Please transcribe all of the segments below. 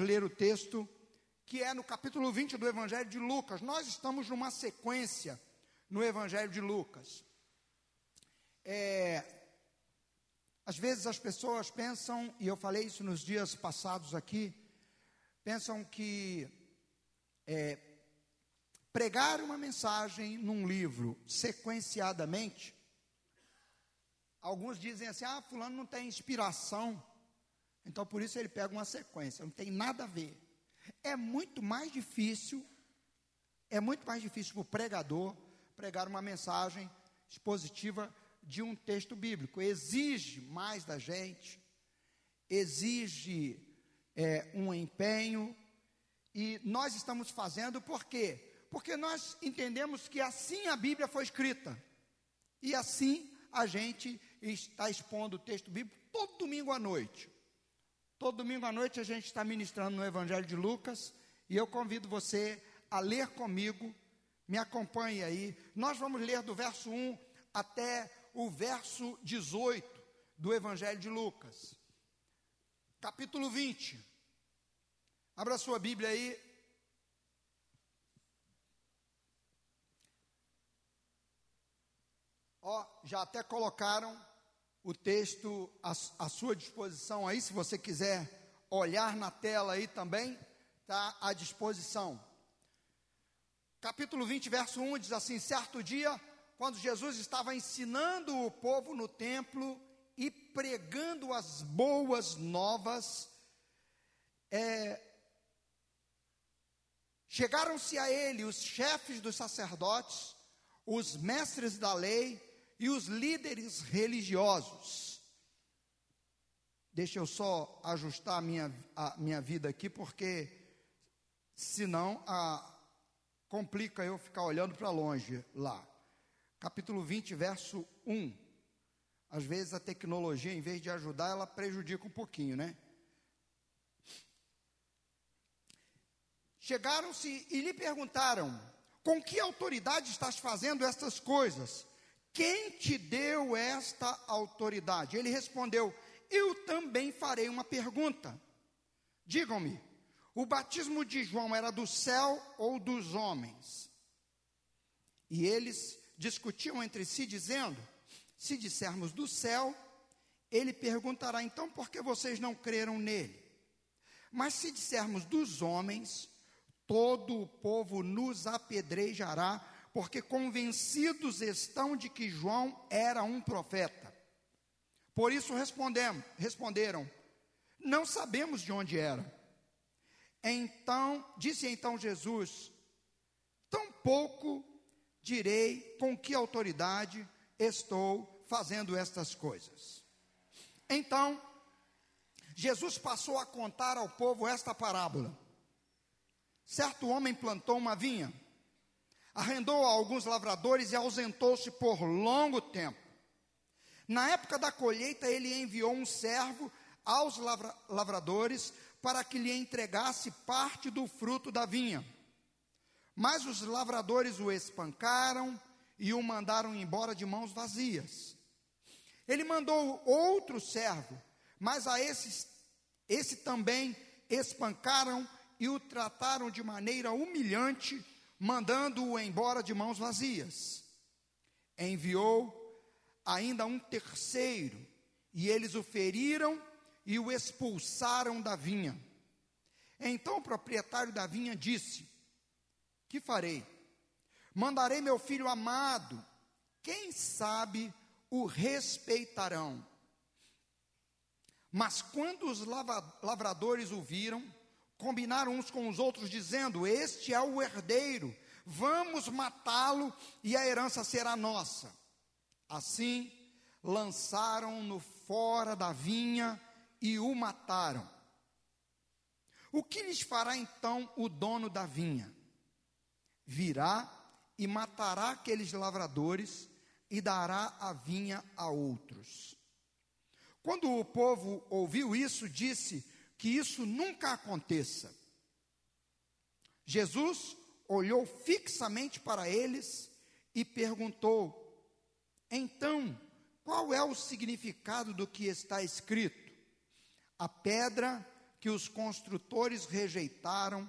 ler o texto que é no capítulo 20 do Evangelho de Lucas. Nós estamos numa sequência no Evangelho de Lucas. É, às vezes as pessoas pensam, e eu falei isso nos dias passados aqui, pensam que é, pregar uma mensagem num livro sequenciadamente, alguns dizem assim: ah, Fulano não tem inspiração, então por isso ele pega uma sequência, não tem nada a ver. É muito mais difícil, é muito mais difícil para o pregador pregar uma mensagem expositiva de um texto bíblico. Exige mais da gente, exige é, um empenho, e nós estamos fazendo por quê? Porque nós entendemos que assim a Bíblia foi escrita, e assim a gente está expondo o texto bíblico todo domingo à noite. Todo domingo à noite a gente está ministrando no Evangelho de Lucas, e eu convido você a ler comigo, me acompanhe aí. Nós vamos ler do verso 1 até o verso 18 do Evangelho de Lucas, capítulo 20. Abra sua Bíblia aí. Ó, já até colocaram o texto à, à sua disposição aí, se você quiser olhar na tela aí também, está à disposição. Capítulo 20, verso 1 diz assim: Certo dia quando Jesus estava ensinando o povo no templo e pregando as boas novas, é, chegaram-se a ele os chefes dos sacerdotes, os mestres da lei e os líderes religiosos. Deixa eu só ajustar a minha, a minha vida aqui, porque senão a, complica eu ficar olhando para longe lá capítulo 20, verso 1. Às vezes a tecnologia, em vez de ajudar, ela prejudica um pouquinho, né? Chegaram-se e lhe perguntaram: Com que autoridade estás fazendo estas coisas? Quem te deu esta autoridade? Ele respondeu: Eu também farei uma pergunta. Digam-me, o batismo de João era do céu ou dos homens? E eles discutiam entre si, dizendo: Se dissermos do céu, ele perguntará: então por que vocês não creram nele? Mas se dissermos dos homens, todo o povo nos apedrejará, porque convencidos estão de que João era um profeta. Por isso responderam: Não sabemos de onde era. Então, disse então Jesus: Tão pouco direi com que autoridade estou fazendo estas coisas. Então, Jesus passou a contar ao povo esta parábola. Certo homem plantou uma vinha, arrendou a alguns lavradores e ausentou-se por longo tempo. Na época da colheita, ele enviou um servo aos lavra lavradores para que lhe entregasse parte do fruto da vinha. Mas os lavradores o espancaram e o mandaram embora de mãos vazias. Ele mandou outro servo, mas a esse, esse também espancaram e o trataram de maneira humilhante, mandando-o embora de mãos vazias. Enviou ainda um terceiro, e eles o feriram e o expulsaram da vinha. Então o proprietário da vinha disse: que farei? Mandarei meu filho amado, quem sabe o respeitarão. Mas quando os lavradores o viram, combinaram uns com os outros, dizendo: Este é o herdeiro, vamos matá-lo e a herança será nossa. Assim, lançaram-no fora da vinha e o mataram. O que lhes fará então o dono da vinha? virá e matará aqueles lavradores e dará a vinha a outros. Quando o povo ouviu isso, disse que isso nunca aconteça. Jesus olhou fixamente para eles e perguntou: Então, qual é o significado do que está escrito? A pedra que os construtores rejeitaram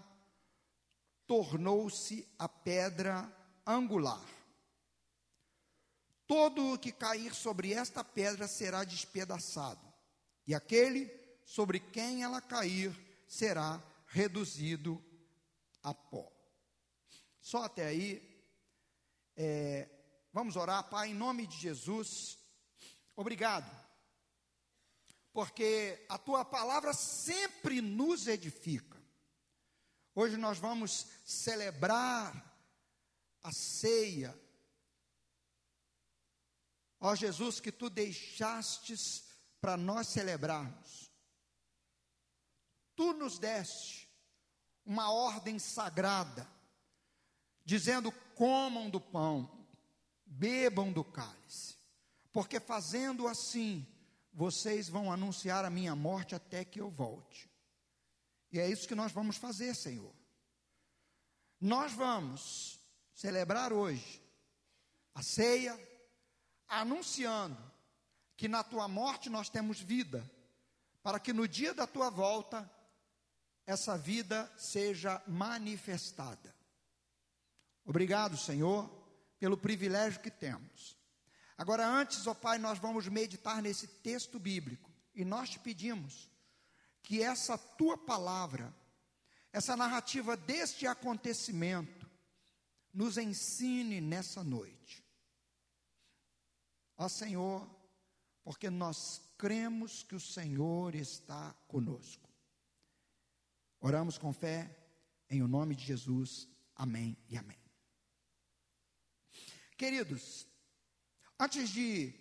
tornou-se a pedra angular. Todo o que cair sobre esta pedra será despedaçado, e aquele sobre quem ela cair será reduzido a pó. Só até aí. É, vamos orar, Pai, em nome de Jesus. Obrigado, porque a tua palavra sempre nos edifica. Hoje nós vamos celebrar a ceia. Ó Jesus, que tu deixastes para nós celebrarmos. Tu nos deste uma ordem sagrada, dizendo: comam do pão, bebam do cálice, porque fazendo assim, vocês vão anunciar a minha morte até que eu volte. E é isso que nós vamos fazer, Senhor. Nós vamos celebrar hoje a ceia, anunciando que na tua morte nós temos vida, para que no dia da tua volta essa vida seja manifestada. Obrigado, Senhor, pelo privilégio que temos. Agora, antes, ó Pai, nós vamos meditar nesse texto bíblico e nós te pedimos que essa tua palavra, essa narrativa deste acontecimento, nos ensine nessa noite. Ó Senhor, porque nós cremos que o Senhor está conosco. Oramos com fé, em o nome de Jesus. Amém e amém. Queridos, antes de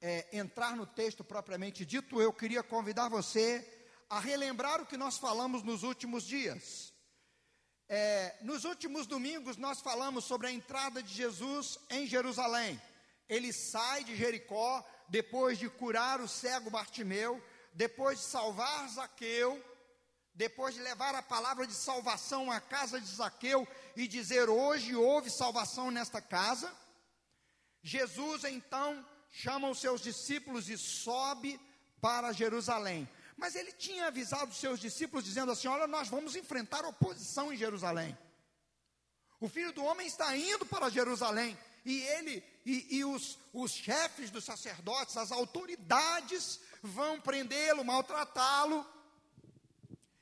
é, entrar no texto propriamente dito, eu queria convidar você a relembrar o que nós falamos nos últimos dias. É, nos últimos domingos, nós falamos sobre a entrada de Jesus em Jerusalém. Ele sai de Jericó, depois de curar o cego Bartimeu, depois de salvar Zaqueu, depois de levar a palavra de salvação à casa de Zaqueu e dizer: Hoje houve salvação nesta casa. Jesus então chama os seus discípulos e sobe para Jerusalém. Mas ele tinha avisado os seus discípulos, dizendo assim: Olha, nós vamos enfrentar oposição em Jerusalém. O filho do homem está indo para Jerusalém. E ele e, e os, os chefes dos sacerdotes, as autoridades, vão prendê-lo, maltratá-lo.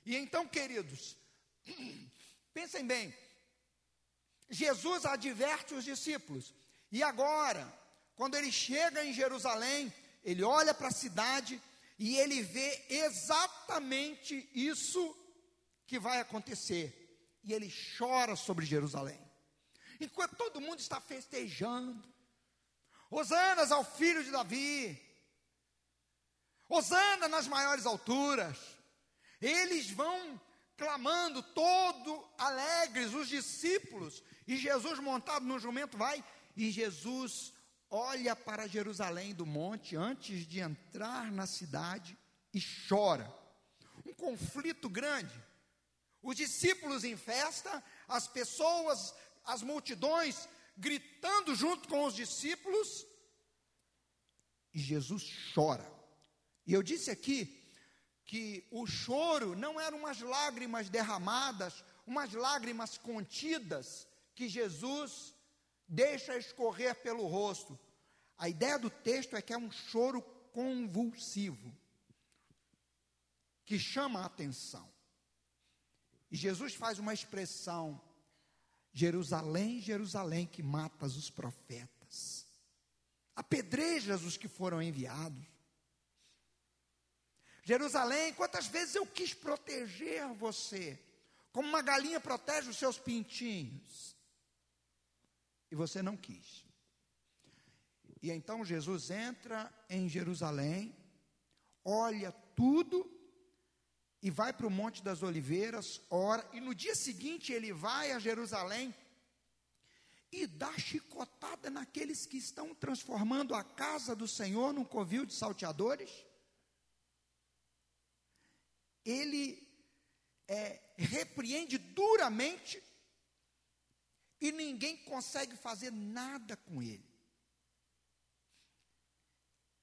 E então, queridos, pensem bem, Jesus adverte os discípulos, e agora, quando ele chega em Jerusalém, ele olha para a cidade e ele vê exatamente isso que vai acontecer, e ele chora sobre Jerusalém, enquanto todo mundo está festejando, Hosanas ao filho de Davi, Hosana nas maiores alturas, eles vão clamando, todo alegres, os discípulos, e Jesus montado no jumento vai, e Jesus olha para Jerusalém do monte antes de entrar na cidade e chora. Um conflito grande. Os discípulos em festa, as pessoas, as multidões gritando junto com os discípulos, e Jesus chora. E eu disse aqui que o choro não eram umas lágrimas derramadas, umas lágrimas contidas que Jesus deixa escorrer pelo rosto. A ideia do texto é que é um choro convulsivo, que chama a atenção. E Jesus faz uma expressão: Jerusalém, Jerusalém, que matas os profetas, apedrejas os que foram enviados. Jerusalém, quantas vezes eu quis proteger você, como uma galinha protege os seus pintinhos, e você não quis. E então Jesus entra em Jerusalém, olha tudo e vai para o Monte das Oliveiras, ora, e no dia seguinte ele vai a Jerusalém e dá chicotada naqueles que estão transformando a casa do Senhor num covil de salteadores ele é, repreende duramente e ninguém consegue fazer nada com ele.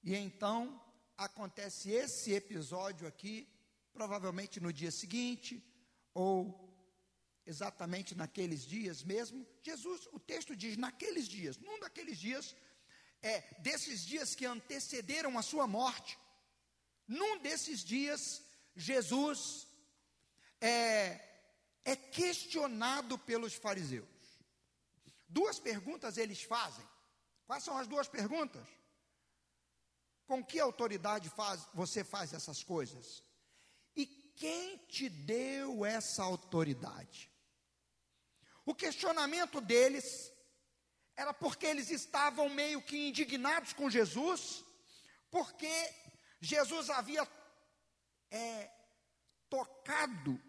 E então acontece esse episódio aqui provavelmente no dia seguinte, ou exatamente naqueles dias mesmo. Jesus, o texto diz naqueles dias, num daqueles dias, é, desses dias que antecederam a sua morte, num desses dias, Jesus é, é questionado pelos fariseus. Duas perguntas eles fazem. Quais são as duas perguntas? Com que autoridade faz, você faz essas coisas? E quem te deu essa autoridade? O questionamento deles era porque eles estavam meio que indignados com Jesus, porque Jesus havia é, tocado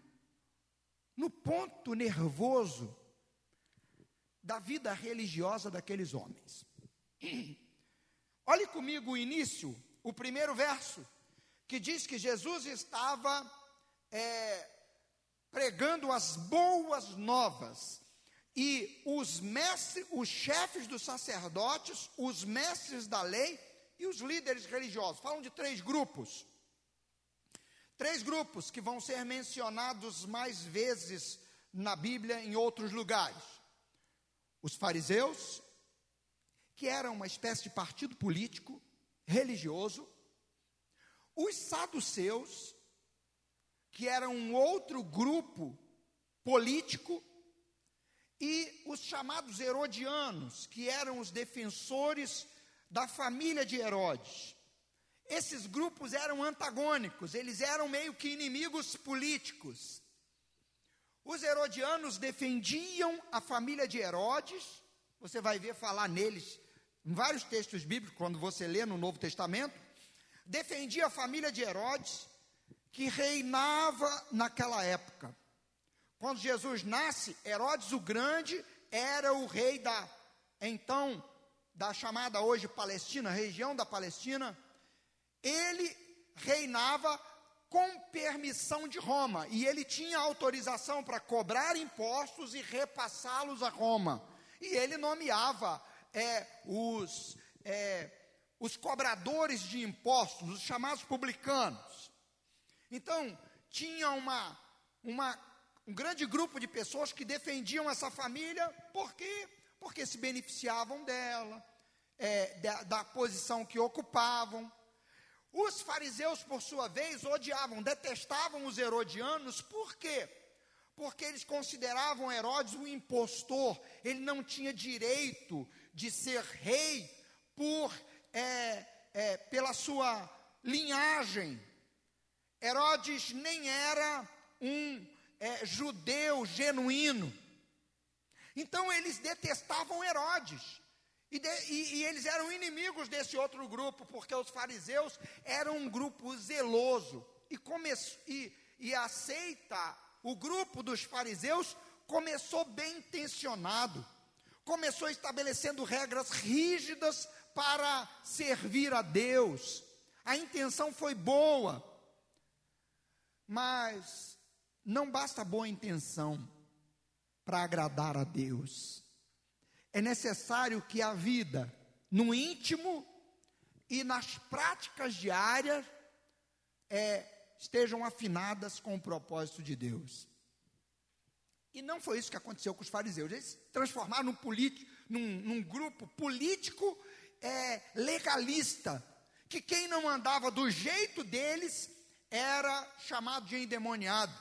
no ponto nervoso da vida religiosa daqueles homens. Olhe comigo o início, o primeiro verso, que diz que Jesus estava é, pregando as boas novas. E os mestres, os chefes dos sacerdotes, os mestres da lei e os líderes religiosos. Falam de três grupos. Três grupos que vão ser mencionados mais vezes na Bíblia em outros lugares: os fariseus, que eram uma espécie de partido político, religioso, os saduceus, que eram um outro grupo político, e os chamados herodianos, que eram os defensores da família de Herodes. Esses grupos eram antagônicos, eles eram meio que inimigos políticos. Os herodianos defendiam a família de Herodes, você vai ver falar neles em vários textos bíblicos, quando você lê no Novo Testamento. Defendia a família de Herodes, que reinava naquela época. Quando Jesus nasce, Herodes o Grande era o rei da, então, da chamada hoje Palestina, região da Palestina ele reinava com permissão de Roma e ele tinha autorização para cobrar impostos e repassá-los a Roma. E ele nomeava é, os, é, os cobradores de impostos, os chamados publicanos. Então, tinha uma, uma, um grande grupo de pessoas que defendiam essa família, por quê? Porque se beneficiavam dela, é, da, da posição que ocupavam. Os fariseus, por sua vez, odiavam, detestavam os herodianos, por quê? Porque eles consideravam Herodes um impostor, ele não tinha direito de ser rei por é, é, pela sua linhagem. Herodes nem era um é, judeu genuíno. Então eles detestavam Herodes. E, de, e, e, eles eram inimigos desse outro grupo, porque os fariseus eram um grupo zeloso. E, come, e, e aceita, o grupo dos fariseus começou bem intencionado, começou estabelecendo regras rígidas para servir a Deus. A intenção foi boa, mas não basta boa intenção para agradar a Deus é necessário que a vida no íntimo e nas práticas diárias é, estejam afinadas com o propósito de Deus. E não foi isso que aconteceu com os fariseus. Eles se transformaram num, num, num grupo político é, legalista, que quem não andava do jeito deles era chamado de endemoniado,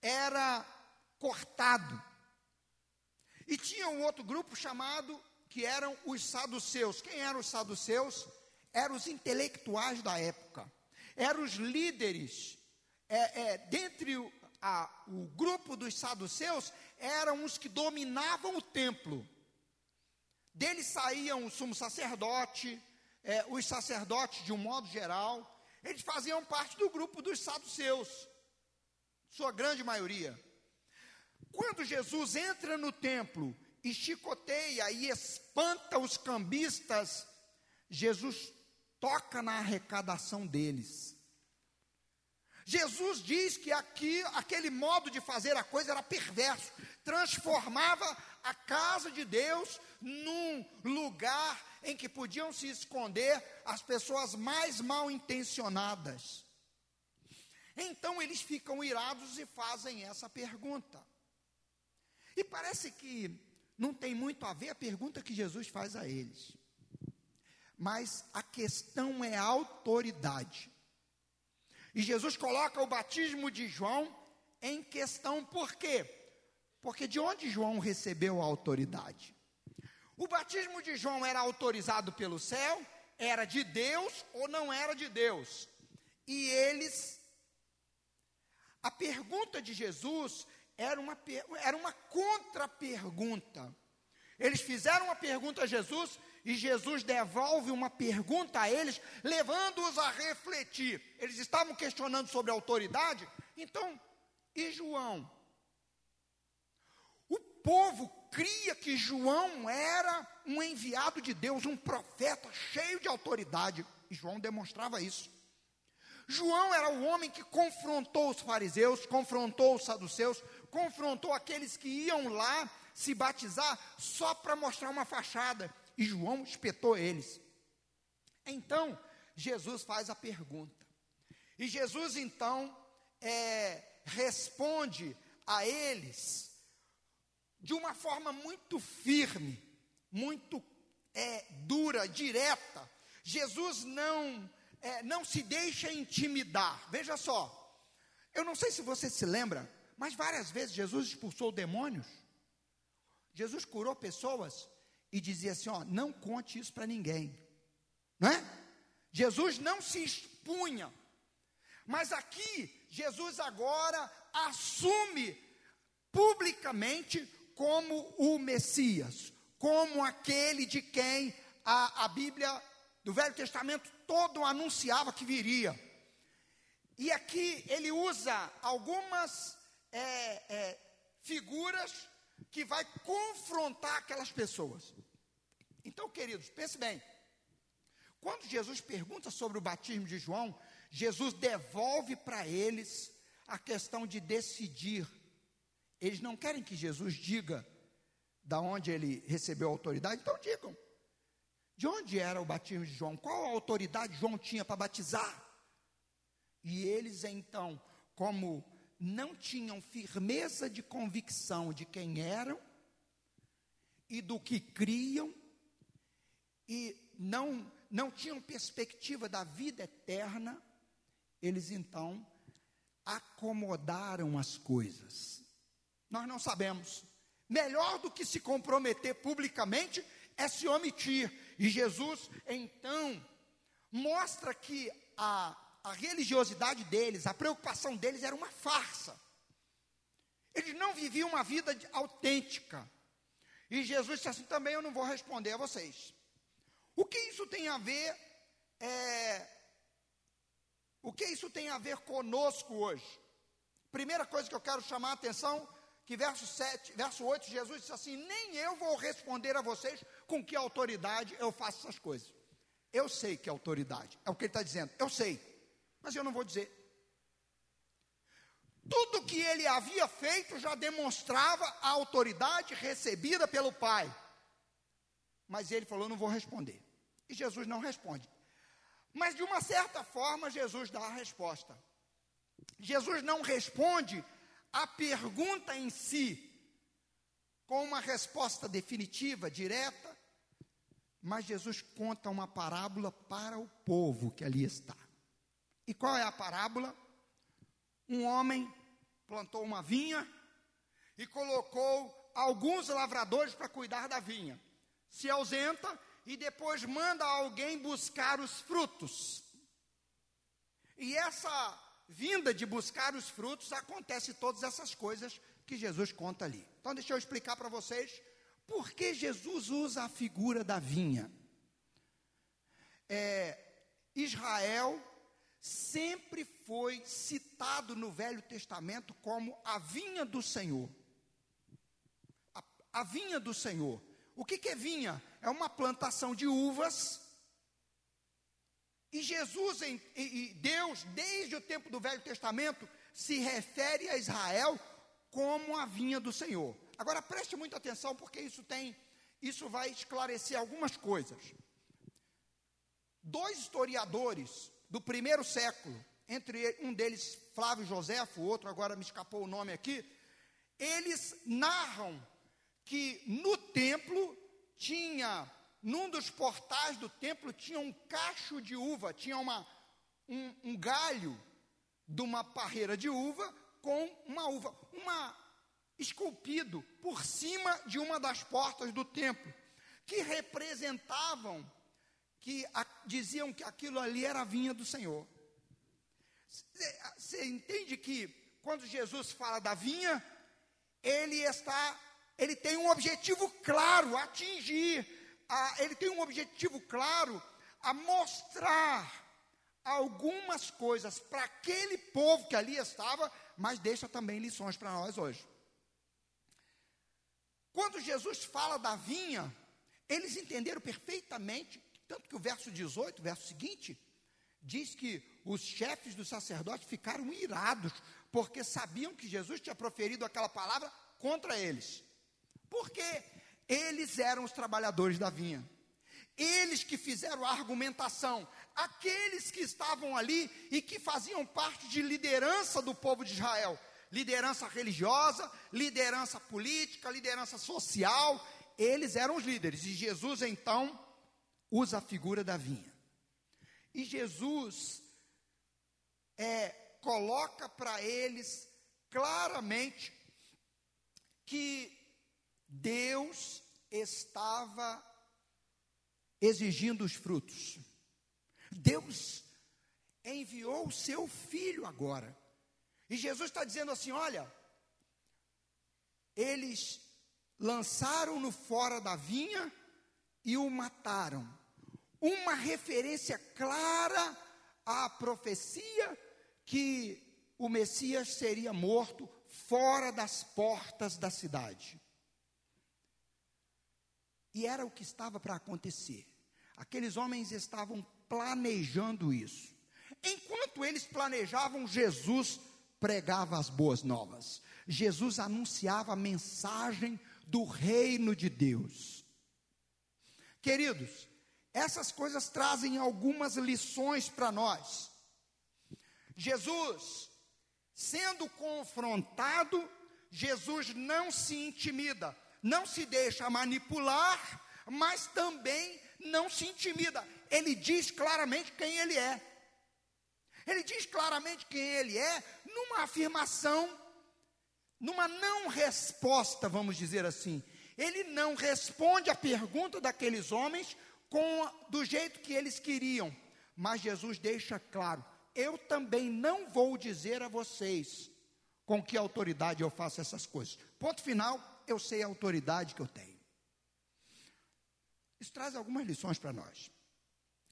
era cortado. E tinha um outro grupo chamado, que eram os saduceus. Quem eram os saduceus? Eram os intelectuais da época. Eram os líderes. É, é, dentre o, a, o grupo dos saduceus, eram os que dominavam o templo. Deles saíam o sumo sacerdote, é, os sacerdotes de um modo geral. Eles faziam parte do grupo dos saduceus, sua grande maioria. Quando Jesus entra no templo e chicoteia e espanta os cambistas, Jesus toca na arrecadação deles. Jesus diz que aqui, aquele modo de fazer a coisa era perverso, transformava a casa de Deus num lugar em que podiam se esconder as pessoas mais mal intencionadas. Então eles ficam irados e fazem essa pergunta. E parece que não tem muito a ver a pergunta que Jesus faz a eles. Mas a questão é autoridade. E Jesus coloca o batismo de João em questão por quê? Porque de onde João recebeu a autoridade? O batismo de João era autorizado pelo céu, era de Deus ou não era de Deus? E eles, a pergunta de Jesus era uma, era uma contra-pergunta. Eles fizeram uma pergunta a Jesus e Jesus devolve uma pergunta a eles, levando-os a refletir. Eles estavam questionando sobre a autoridade, então, e João? O povo cria que João era um enviado de Deus, um profeta cheio de autoridade, e João demonstrava isso. João era o homem que confrontou os fariseus, confrontou os saduceus, confrontou aqueles que iam lá se batizar só para mostrar uma fachada, e João espetou eles. Então, Jesus faz a pergunta, e Jesus então é, responde a eles de uma forma muito firme, muito é, dura, direta. Jesus não é, não se deixa intimidar. Veja só, eu não sei se você se lembra, mas várias vezes Jesus expulsou demônios. Jesus curou pessoas e dizia assim: ó, não conte isso para ninguém, não é? Jesus não se expunha, mas aqui Jesus agora assume publicamente como o Messias, como aquele de quem a, a Bíblia do Velho Testamento todo anunciava que viria. E aqui ele usa algumas é, é, figuras que vai confrontar aquelas pessoas. Então, queridos, pense bem. Quando Jesus pergunta sobre o batismo de João, Jesus devolve para eles a questão de decidir eles não querem que Jesus diga da onde ele recebeu a autoridade, então digam. De onde era o batismo de João? Qual a autoridade João tinha para batizar? E eles então, como não tinham firmeza de convicção de quem eram e do que criam, e não, não tinham perspectiva da vida eterna, eles então acomodaram as coisas. Nós não sabemos. Melhor do que se comprometer publicamente é se omitir. E Jesus, então, mostra que a, a religiosidade deles, a preocupação deles era uma farsa. Eles não viviam uma vida autêntica. E Jesus disse assim: também eu não vou responder a vocês. O que isso tem a ver? É, o que isso tem a ver conosco hoje? Primeira coisa que eu quero chamar a atenção que verso 7, verso 8, Jesus disse assim: Nem eu vou responder a vocês com que autoridade eu faço essas coisas. Eu sei que é autoridade, é o que ele está dizendo, eu sei, mas eu não vou dizer. Tudo que ele havia feito já demonstrava a autoridade recebida pelo Pai. Mas ele falou: Não vou responder. E Jesus não responde. Mas de uma certa forma, Jesus dá a resposta. Jesus não responde a pergunta em si com uma resposta definitiva, direta, mas Jesus conta uma parábola para o povo que ali está. E qual é a parábola? Um homem plantou uma vinha e colocou alguns lavradores para cuidar da vinha. Se ausenta e depois manda alguém buscar os frutos. E essa vinda de buscar os frutos, acontece todas essas coisas que Jesus conta ali. Então, deixa eu explicar para vocês por que Jesus usa a figura da vinha. É, Israel sempre foi citado no Velho Testamento como a vinha do Senhor. A, a vinha do Senhor. O que, que é vinha? É uma plantação de uvas e Jesus em, e Deus, desde o tempo do Velho Testamento, se refere a Israel como a vinha do Senhor. Agora preste muita atenção, porque isso tem, isso vai esclarecer algumas coisas. Dois historiadores do primeiro século, entre um deles Flávio Joséfo, o outro agora me escapou o nome aqui, eles narram que no templo tinha, num dos portais do templo, tinha um cacho de uva, tinha uma, um, um galho de uma parreira de uva com uma uva, uma esculpido por cima de uma das portas do templo, que representavam, que a, diziam que aquilo ali era a vinha do Senhor. Você entende que quando Jesus fala da vinha, ele está, ele tem um objetivo claro a atingir, a, ele tem um objetivo claro a mostrar algumas coisas para aquele povo que ali estava, mas deixa também lições para nós hoje. Quando Jesus fala da vinha, eles entenderam perfeitamente, tanto que o verso 18, o verso seguinte, diz que os chefes dos sacerdotes ficaram irados, porque sabiam que Jesus tinha proferido aquela palavra contra eles. Porque eles eram os trabalhadores da vinha. Eles que fizeram a argumentação, aqueles que estavam ali e que faziam parte de liderança do povo de Israel, liderança religiosa, liderança política, liderança social, eles eram os líderes. E Jesus então usa a figura da vinha. E Jesus é, coloca para eles claramente que Deus estava exigindo os frutos. Deus enviou o seu filho agora. E Jesus está dizendo assim: olha, eles lançaram-no fora da vinha e o mataram. Uma referência clara à profecia que o Messias seria morto fora das portas da cidade. E era o que estava para acontecer. Aqueles homens estavam planejando isso. Enquanto eles planejavam, Jesus pregava as boas novas. Jesus anunciava a mensagem do reino de Deus. Queridos, essas coisas trazem algumas lições para nós. Jesus, sendo confrontado, Jesus não se intimida, não se deixa manipular, mas também não se intimida. Ele diz claramente quem ele é. Ele diz claramente quem ele é, numa afirmação, numa não resposta, vamos dizer assim. Ele não responde à pergunta daqueles homens com, do jeito que eles queriam, mas Jesus deixa claro: eu também não vou dizer a vocês com que autoridade eu faço essas coisas. Ponto final, eu sei a autoridade que eu tenho. Isso traz algumas lições para nós.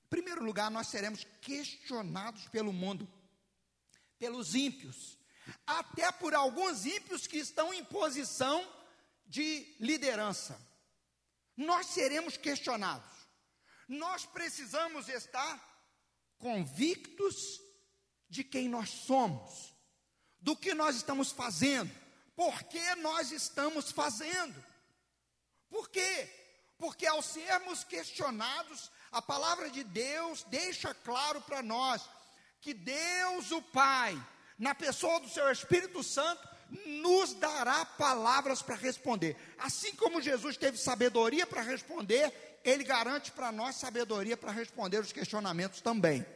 Em primeiro lugar, nós seremos questionados pelo mundo, pelos ímpios, até por alguns ímpios que estão em posição de liderança. Nós seremos questionados. Nós precisamos estar convictos de quem nós somos, do que nós estamos fazendo, por que nós estamos fazendo. Por quê? Porque ao sermos questionados, a palavra de Deus deixa claro para nós que Deus, o Pai, na pessoa do seu Espírito Santo, nos dará palavras para responder. Assim como Jesus teve sabedoria para responder, ele garante para nós sabedoria para responder os questionamentos também.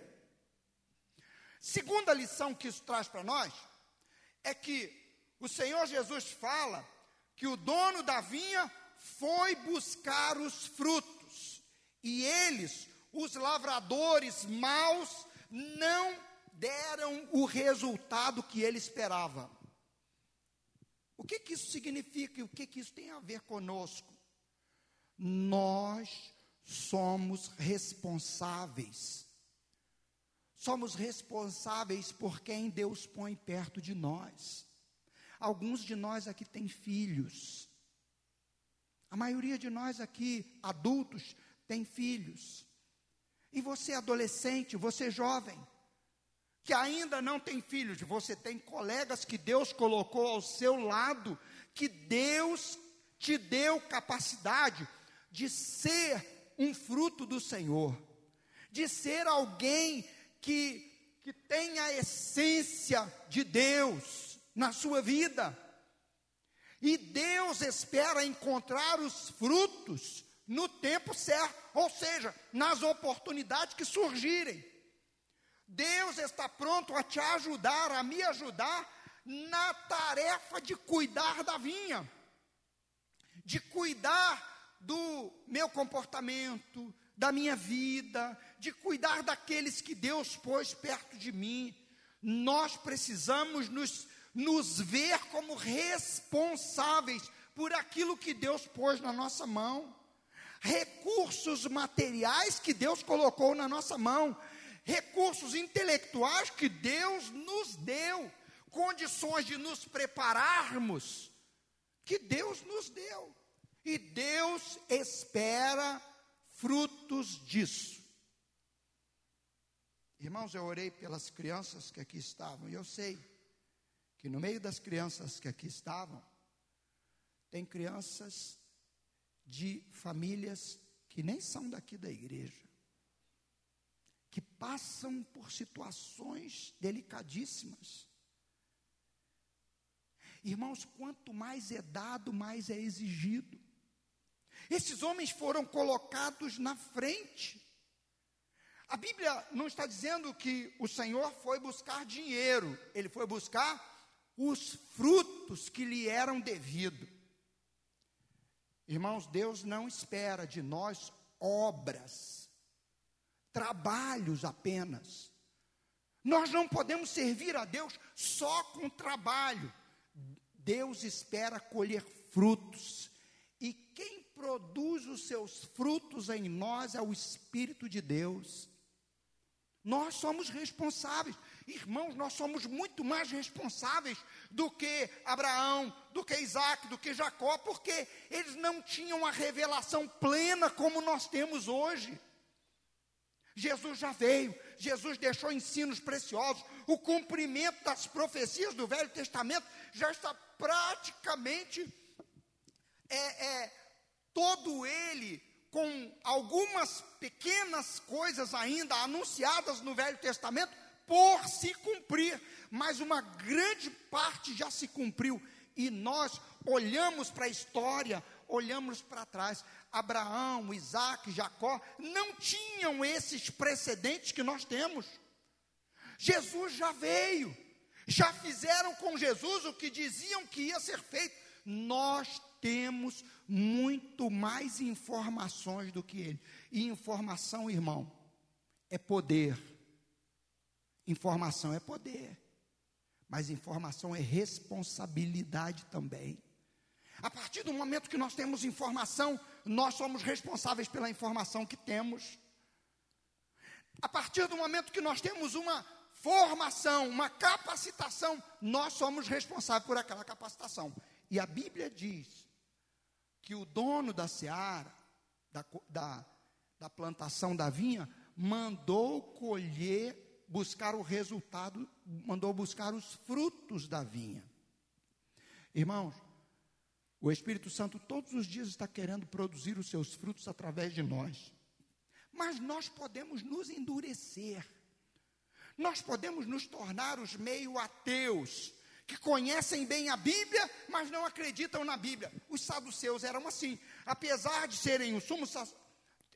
Segunda lição que isso traz para nós é que o Senhor Jesus fala que o dono da vinha foi buscar os frutos e eles, os lavradores maus, não deram o resultado que ele esperava. O que, que isso significa e o que, que isso tem a ver conosco? Nós somos responsáveis. Somos responsáveis por quem Deus põe perto de nós. Alguns de nós aqui têm filhos. A maioria de nós aqui, adultos, tem filhos. E você, adolescente, você jovem, que ainda não tem filhos, você tem colegas que Deus colocou ao seu lado, que Deus te deu capacidade de ser um fruto do Senhor, de ser alguém que que tem a essência de Deus na sua vida. E Deus espera encontrar os frutos no tempo certo, ou seja, nas oportunidades que surgirem. Deus está pronto a te ajudar, a me ajudar na tarefa de cuidar da vinha, de cuidar do meu comportamento, da minha vida, de cuidar daqueles que Deus pôs perto de mim. Nós precisamos nos, nos ver como responsáveis por aquilo que Deus pôs na nossa mão. Recursos materiais que Deus colocou na nossa mão, recursos intelectuais que Deus nos deu, condições de nos prepararmos que Deus nos deu. E Deus espera frutos disso. Irmãos, eu orei pelas crianças que aqui estavam, e eu sei que no meio das crianças que aqui estavam, tem crianças de famílias que nem são daqui da igreja, que passam por situações delicadíssimas. Irmãos, quanto mais é dado, mais é exigido. Esses homens foram colocados na frente. A Bíblia não está dizendo que o Senhor foi buscar dinheiro, ele foi buscar os frutos que lhe eram devidos. Irmãos, Deus não espera de nós obras, trabalhos apenas. Nós não podemos servir a Deus só com trabalho. Deus espera colher frutos. E quem produz os seus frutos em nós é o Espírito de Deus. Nós somos responsáveis, irmãos, nós somos muito mais responsáveis do que Abraão, do que Isaac, do que Jacó, porque eles não tinham a revelação plena como nós temos hoje. Jesus já veio, Jesus deixou ensinos preciosos, o cumprimento das profecias do Velho Testamento já está praticamente é, é, todo ele com algumas pequenas coisas ainda anunciadas no Velho Testamento por se cumprir, mas uma grande parte já se cumpriu e nós olhamos para a história, olhamos para trás. Abraão, Isaac, Jacó não tinham esses precedentes que nós temos. Jesus já veio, já fizeram com Jesus o que diziam que ia ser feito. Nós temos muito mais informações do que ele. E informação, irmão, é poder. Informação é poder. Mas informação é responsabilidade também. A partir do momento que nós temos informação, nós somos responsáveis pela informação que temos. A partir do momento que nós temos uma formação, uma capacitação, nós somos responsáveis por aquela capacitação. E a Bíblia diz que o dono da seara, da, da, da plantação da vinha, mandou colher, buscar o resultado, mandou buscar os frutos da vinha. Irmãos, o Espírito Santo todos os dias está querendo produzir os seus frutos através de nós. Mas nós podemos nos endurecer. Nós podemos nos tornar os meio ateus que conhecem bem a Bíblia, mas não acreditam na Bíblia. Os saduceus eram assim, apesar de serem os sumos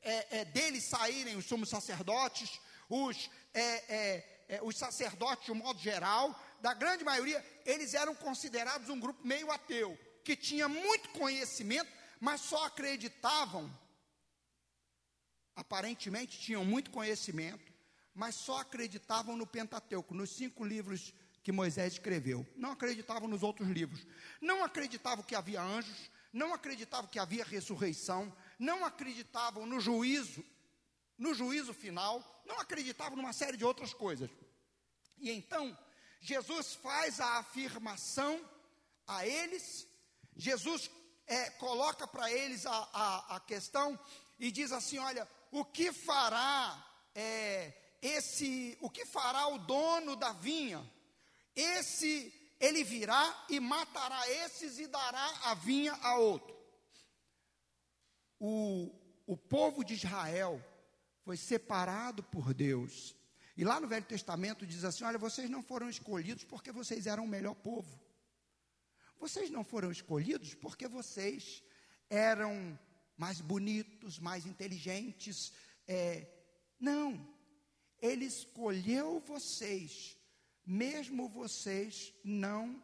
é, é, deles saírem os sumos sacerdotes, os, é, é, é, os sacerdotes de um modo geral, da grande maioria, eles eram considerados um grupo meio ateu, que tinha muito conhecimento, mas só acreditavam, aparentemente tinham muito conhecimento, mas só acreditavam no Pentateuco, nos cinco livros que Moisés escreveu. Não acreditavam nos outros livros. Não acreditavam que havia anjos, não acreditavam que havia ressurreição, não acreditavam no juízo, no juízo final, não acreditavam numa série de outras coisas. E então, Jesus faz a afirmação a eles, Jesus é, coloca para eles a, a, a, questão e diz assim: olha, o que fará é, esse, o que fará o dono da vinha? Esse ele virá e matará esses e dará a vinha a outro. O, o povo de Israel foi separado por Deus. E lá no Velho Testamento diz assim: olha, vocês não foram escolhidos porque vocês eram o melhor povo. Vocês não foram escolhidos porque vocês eram mais bonitos, mais inteligentes. É, não. Ele escolheu vocês, mesmo vocês não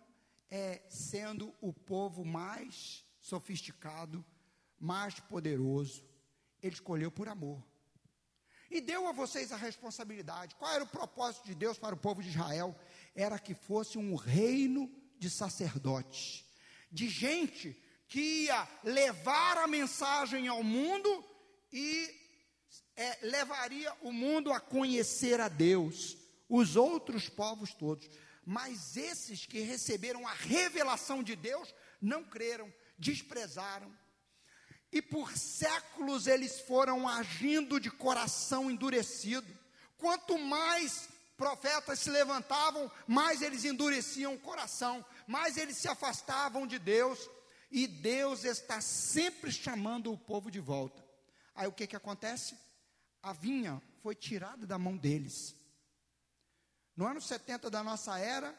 é, sendo o povo mais sofisticado, mais poderoso. Ele escolheu por amor. E deu a vocês a responsabilidade. Qual era o propósito de Deus para o povo de Israel? Era que fosse um reino de sacerdotes, de gente que ia levar a mensagem ao mundo e é, levaria o mundo a conhecer a Deus, os outros povos todos. Mas esses que receberam a revelação de Deus não creram, desprezaram. E por séculos eles foram agindo de coração endurecido. Quanto mais profetas se levantavam, mais eles endureciam o coração, mais eles se afastavam de Deus. E Deus está sempre chamando o povo de volta. Aí o que, que acontece? A vinha foi tirada da mão deles. No ano 70 da nossa era,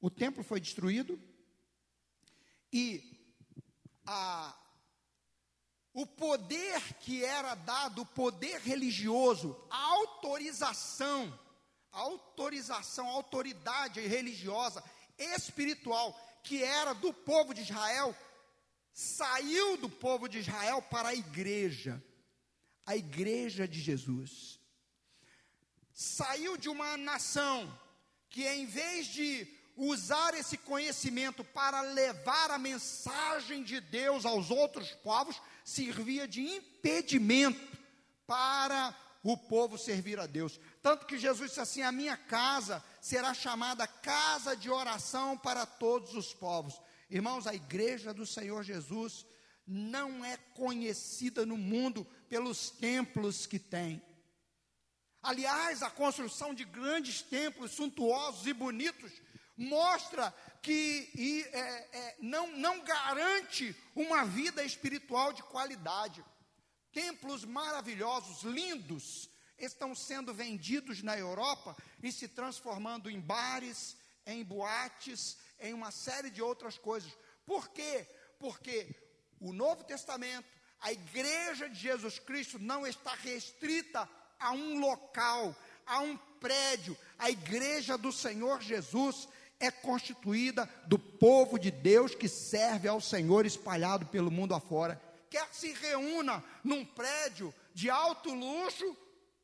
o templo foi destruído e a, o poder que era dado, o poder religioso, a autorização, a autorização, a autoridade religiosa, espiritual, que era do povo de Israel, saiu do povo de Israel para a igreja, a igreja de Jesus. Saiu de uma nação que, em vez de usar esse conhecimento para levar a mensagem de Deus aos outros povos, servia de impedimento para o povo servir a Deus. Tanto que Jesus disse assim: A minha casa será chamada casa de oração para todos os povos. Irmãos, a igreja do Senhor Jesus não é conhecida no mundo pelos templos que tem. Aliás, a construção de grandes templos suntuosos e bonitos mostra que e, é, é, não, não garante uma vida espiritual de qualidade. Templos maravilhosos, lindos, estão sendo vendidos na Europa e se transformando em bares, em boates, em uma série de outras coisas. Por quê? Porque o Novo Testamento, a igreja de Jesus Cristo não está restrita a um local, a um prédio. A igreja do Senhor Jesus é constituída do povo de Deus que serve ao Senhor espalhado pelo mundo afora. Quer se reúna num prédio de alto luxo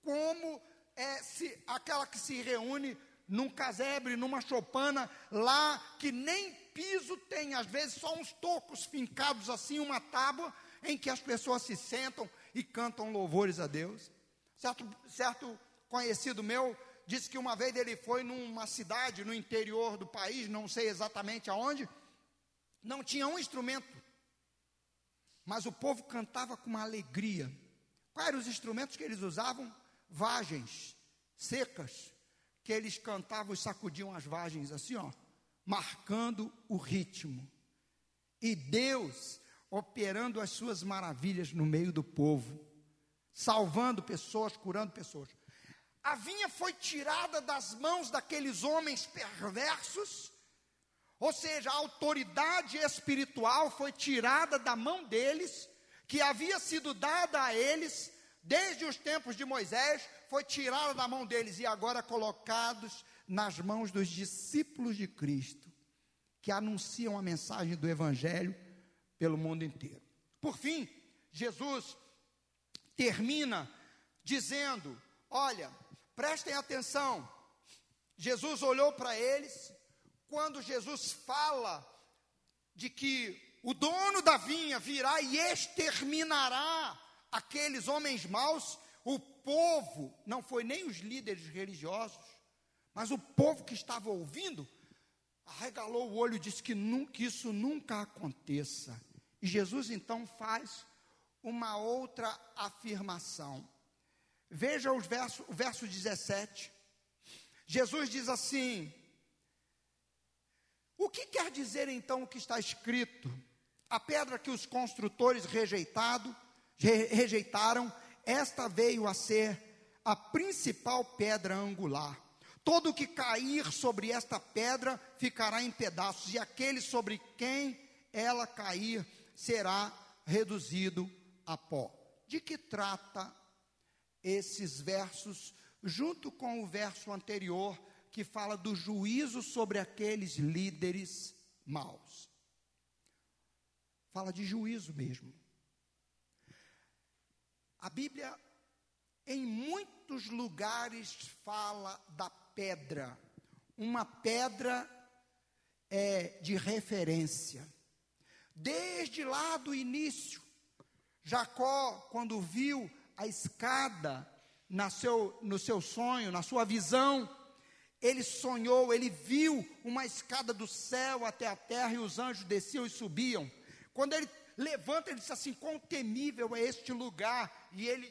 como é, se, aquela que se reúne num casebre, numa choupana, lá que nem piso tem, às vezes só uns tocos fincados assim, uma tábua em que as pessoas se sentam e cantam louvores a Deus. Certo, certo conhecido meu disse que uma vez ele foi numa cidade no interior do país, não sei exatamente aonde, não tinha um instrumento, mas o povo cantava com uma alegria. Quais eram os instrumentos que eles usavam? vagens secas, que eles cantavam e sacudiam as vagens assim, ó, marcando o ritmo. E Deus operando as suas maravilhas no meio do povo, salvando pessoas, curando pessoas. A vinha foi tirada das mãos daqueles homens perversos, ou seja, a autoridade espiritual foi tirada da mão deles, que havia sido dada a eles desde os tempos de Moisés, foi tirada da mão deles e agora colocados nas mãos dos discípulos de Cristo, que anunciam a mensagem do Evangelho pelo mundo inteiro. Por fim, Jesus termina dizendo: Olha, prestem atenção. Jesus olhou para eles, quando Jesus fala de que o dono da vinha virá e exterminará aqueles homens maus, o povo, não foi nem os líderes religiosos, mas o povo que estava ouvindo, arregalou o olho e disse que, nunca, isso nunca aconteça. E Jesus então faz uma outra afirmação. Veja os verso, o verso 17. Jesus diz assim: O que quer dizer então o que está escrito? A pedra que os construtores rejeitado rejeitaram, esta veio a ser a principal pedra angular. Todo que cair sobre esta pedra ficará em pedaços, e aquele sobre quem ela cair será reduzido a pó. De que trata esses versos, junto com o verso anterior, que fala do juízo sobre aqueles líderes maus? Fala de juízo mesmo. A Bíblia, em muitos lugares, fala da pedra, uma pedra é, de referência. Desde lá do início, Jacó, quando viu a escada seu, no seu sonho, na sua visão, ele sonhou, ele viu uma escada do céu até a terra e os anjos desciam e subiam. Quando ele levanta, ele diz assim: Quão temível é este lugar! E ele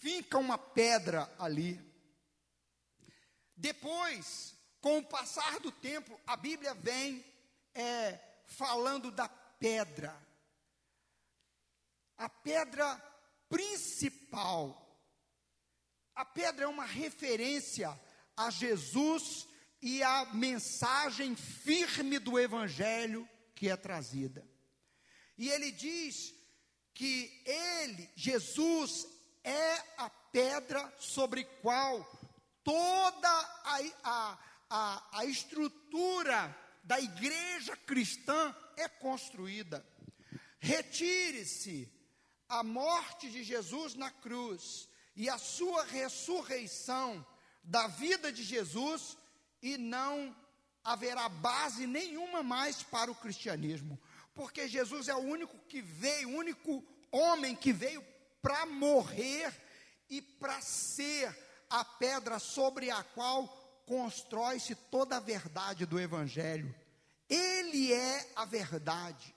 finca uma pedra ali. Depois, com o passar do tempo, a Bíblia vem é, falando da pedra. A pedra principal. A pedra é uma referência a Jesus e a mensagem firme do Evangelho que é trazida. E ele diz que ele, Jesus, é a pedra sobre qual toda a, a, a, a estrutura da igreja cristã é construída. Retire-se a morte de Jesus na cruz e a sua ressurreição da vida de Jesus, e não haverá base nenhuma mais para o cristianismo porque Jesus é o único que veio, o único homem que veio para morrer e para ser a pedra sobre a qual constrói-se toda a verdade do Evangelho. Ele é a verdade.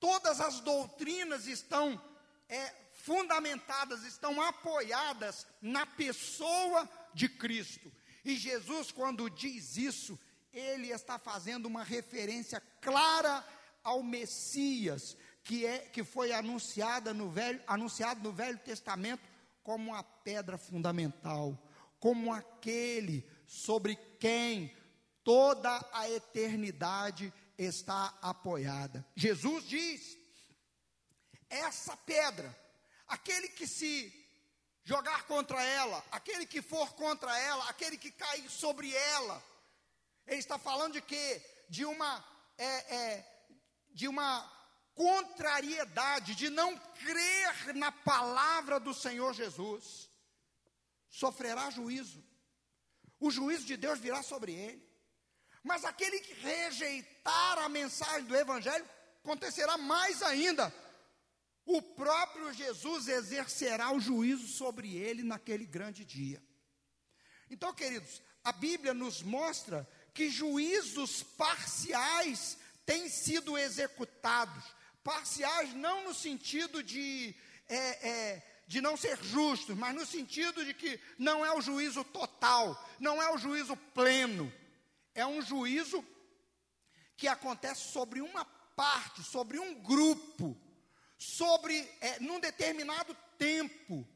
Todas as doutrinas estão é, fundamentadas, estão apoiadas na pessoa de Cristo. E Jesus, quando diz isso, ele está fazendo uma referência clara ao Messias, que, é, que foi anunciada no velho, anunciado no Velho Testamento como a pedra fundamental, como aquele sobre quem toda a eternidade está apoiada. Jesus diz: essa pedra, aquele que se jogar contra ela, aquele que for contra ela, aquele que cair sobre ela, ele está falando de quê? De uma é, é, de uma contrariedade, de não crer na palavra do Senhor Jesus, sofrerá juízo. O juízo de Deus virá sobre ele. Mas aquele que rejeitar a mensagem do Evangelho, acontecerá mais ainda. O próprio Jesus exercerá o juízo sobre ele naquele grande dia. Então, queridos, a Bíblia nos mostra que juízos parciais têm sido executados, parciais não no sentido de, é, é, de não ser justos, mas no sentido de que não é o juízo total, não é o juízo pleno, é um juízo que acontece sobre uma parte, sobre um grupo, sobre é, num determinado tempo,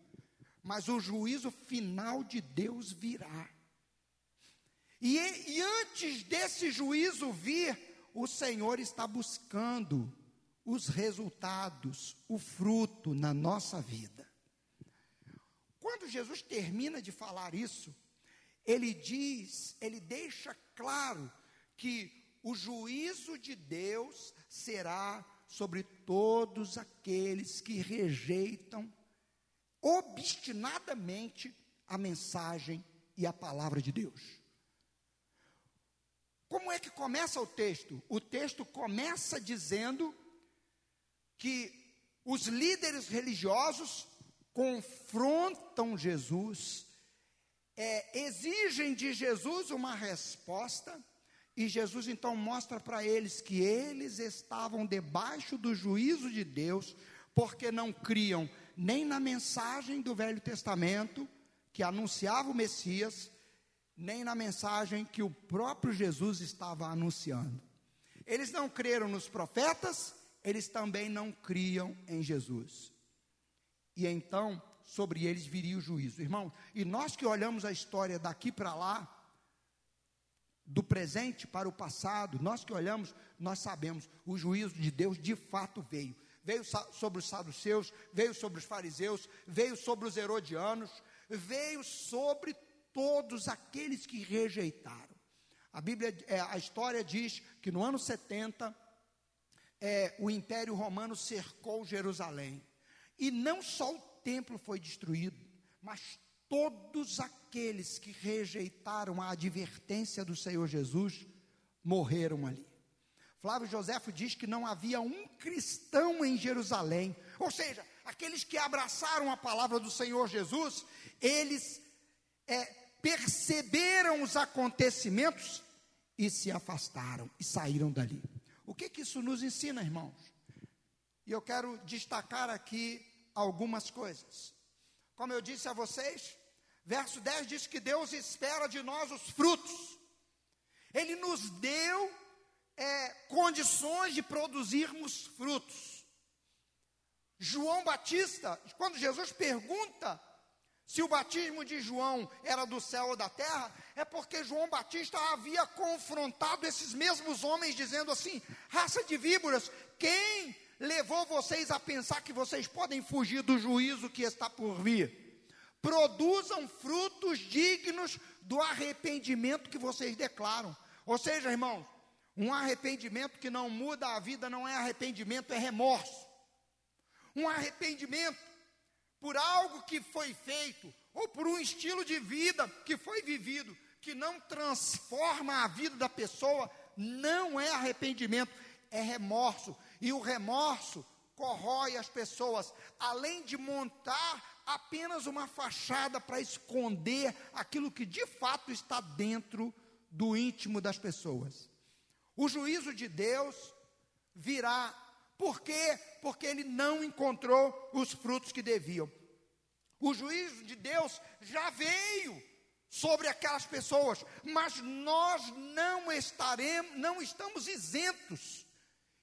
mas o juízo final de Deus virá. E, e antes desse juízo vir, o Senhor está buscando os resultados, o fruto na nossa vida. Quando Jesus termina de falar isso, ele diz, ele deixa claro que o juízo de Deus será sobre todos aqueles que rejeitam obstinadamente a mensagem e a palavra de Deus. Como é que começa o texto? O texto começa dizendo que os líderes religiosos confrontam Jesus, é, exigem de Jesus uma resposta, e Jesus então mostra para eles que eles estavam debaixo do juízo de Deus, porque não criam nem na mensagem do Velho Testamento, que anunciava o Messias, nem na mensagem que o próprio Jesus estava anunciando. Eles não creram nos profetas, eles também não criam em Jesus. E então sobre eles viria o juízo. Irmão, e nós que olhamos a história daqui para lá, do presente para o passado, nós que olhamos, nós sabemos, o juízo de Deus de fato veio. Veio sobre os saduceus, veio sobre os fariseus, veio sobre os herodianos, veio sobre todos aqueles que rejeitaram. A Bíblia, é, a história diz que no ano 70, é, o Império Romano cercou Jerusalém. E não só o templo foi destruído, mas todos aqueles que rejeitaram a advertência do Senhor Jesus morreram ali. Flávio Joséfo diz que não havia um cristão em Jerusalém, ou seja, aqueles que abraçaram a palavra do Senhor Jesus, eles é, perceberam os acontecimentos e se afastaram e saíram dali. O que, que isso nos ensina, irmãos? E eu quero destacar aqui algumas coisas. Como eu disse a vocês, verso 10 diz que Deus espera de nós os frutos. Ele nos deu é, condições de produzirmos frutos. João Batista, quando Jesus pergunta se o batismo de João era do céu ou da terra, é porque João Batista havia confrontado esses mesmos homens, dizendo assim: raça de víboras, quem levou vocês a pensar que vocês podem fugir do juízo que está por vir? Produzam frutos dignos do arrependimento que vocês declaram. Ou seja, irmãos, um arrependimento que não muda a vida não é arrependimento, é remorso. Um arrependimento por algo que foi feito, ou por um estilo de vida que foi vivido, que não transforma a vida da pessoa, não é arrependimento, é remorso. E o remorso corrói as pessoas, além de montar apenas uma fachada para esconder aquilo que de fato está dentro do íntimo das pessoas. O juízo de Deus virá por quê? Porque ele não encontrou os frutos que deviam. O juízo de Deus já veio sobre aquelas pessoas, mas nós não estaremos, não estamos isentos.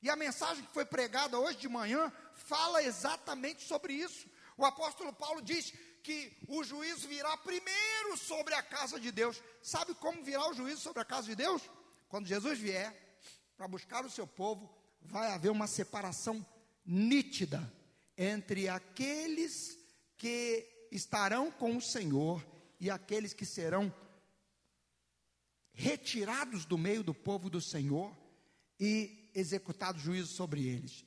E a mensagem que foi pregada hoje de manhã fala exatamente sobre isso. O apóstolo Paulo diz que o juízo virá primeiro sobre a casa de Deus. Sabe como virá o juízo sobre a casa de Deus? Quando Jesus vier para buscar o seu povo, vai haver uma separação nítida entre aqueles que estarão com o Senhor e aqueles que serão retirados do meio do povo do Senhor e executado juízo sobre eles.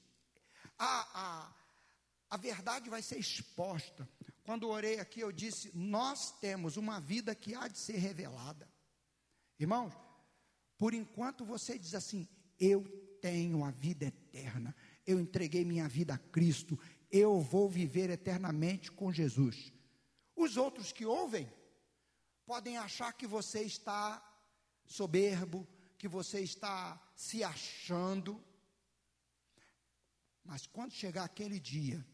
A, a, a verdade vai ser exposta. Quando orei aqui, eu disse: Nós temos uma vida que há de ser revelada. Irmãos, por enquanto você diz assim: Eu tenho a vida eterna, eu entreguei minha vida a Cristo, eu vou viver eternamente com Jesus. Os outros que ouvem podem achar que você está soberbo, que você está se achando. Mas quando chegar aquele dia,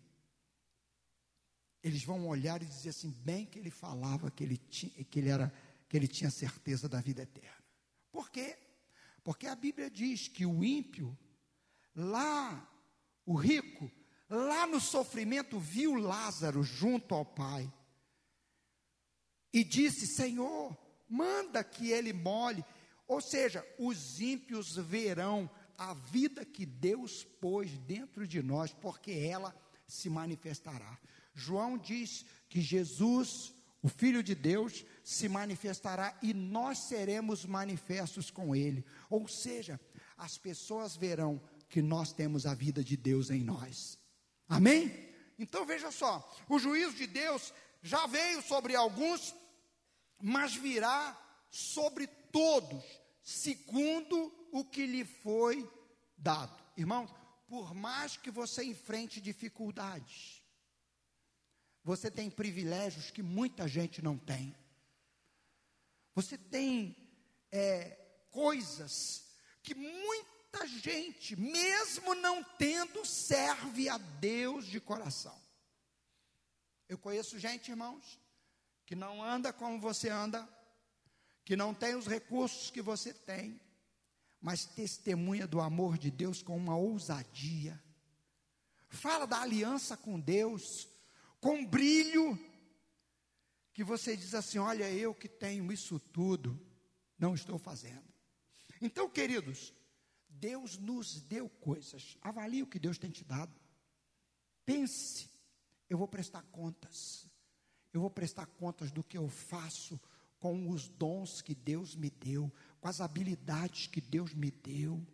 eles vão olhar e dizer assim, bem que ele falava que ele tinha, que ele era, que ele tinha certeza da vida eterna. Por quê? Porque a Bíblia diz que o ímpio, lá, o rico, lá no sofrimento, viu Lázaro junto ao Pai. E disse: Senhor, manda que ele molhe. Ou seja, os ímpios verão a vida que Deus pôs dentro de nós, porque ela se manifestará. João diz que Jesus, o Filho de Deus, se manifestará e nós seremos manifestos com Ele. Ou seja, as pessoas verão que nós temos a vida de Deus em nós. Amém? Então veja só: o juízo de Deus já veio sobre alguns, mas virá sobre todos, segundo o que lhe foi dado. Irmãos, por mais que você enfrente dificuldades, você tem privilégios que muita gente não tem. Você tem é, coisas que muita gente, mesmo não tendo, serve a Deus de coração. Eu conheço gente, irmãos, que não anda como você anda, que não tem os recursos que você tem, mas testemunha do amor de Deus com uma ousadia. Fala da aliança com Deus com brilho, que você diz assim: olha, eu que tenho isso tudo, não estou fazendo. Então, queridos, Deus nos deu coisas, avalie o que Deus tem te dado. Pense, eu vou prestar contas, eu vou prestar contas do que eu faço com os dons que Deus me deu, com as habilidades que Deus me deu,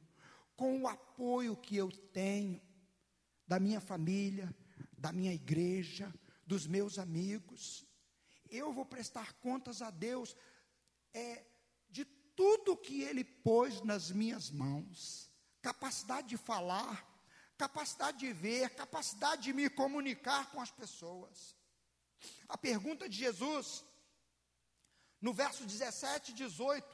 com o apoio que eu tenho da minha família, da minha igreja, dos meus amigos. Eu vou prestar contas a Deus é, de tudo que Ele pôs nas minhas mãos: capacidade de falar, capacidade de ver, capacidade de me comunicar com as pessoas. A pergunta de Jesus, no verso 17 e 18,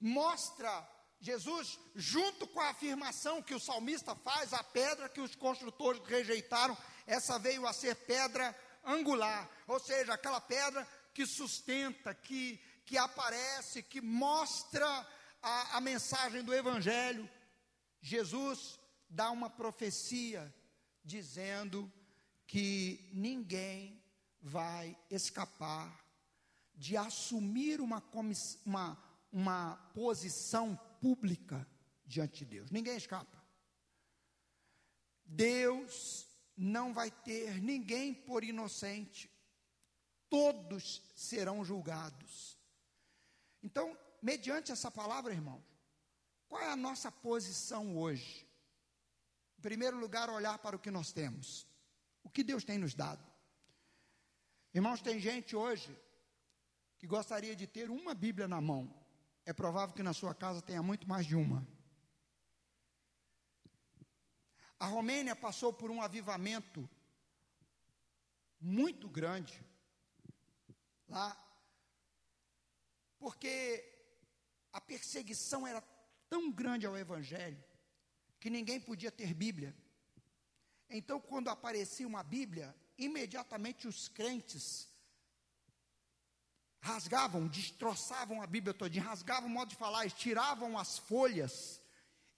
mostra Jesus, junto com a afirmação que o salmista faz, a pedra que os construtores rejeitaram, essa veio a ser pedra angular, ou seja, aquela pedra que sustenta, que, que aparece, que mostra a, a mensagem do Evangelho. Jesus dá uma profecia dizendo que ninguém vai escapar de assumir uma, uma, uma posição pública diante de Deus. Ninguém escapa. Deus não vai ter ninguém por inocente. Todos serão julgados. Então, mediante essa palavra, irmãos, qual é a nossa posição hoje? Em primeiro lugar, olhar para o que nós temos. O que Deus tem nos dado. Irmãos, tem gente hoje que gostaria de ter uma Bíblia na mão. É provável que na sua casa tenha muito mais de uma. A Romênia passou por um avivamento muito grande lá, porque a perseguição era tão grande ao Evangelho que ninguém podia ter Bíblia. Então, quando aparecia uma Bíblia, imediatamente os crentes rasgavam, destroçavam a Bíblia toda, rasgavam o modo de falar, tiravam as folhas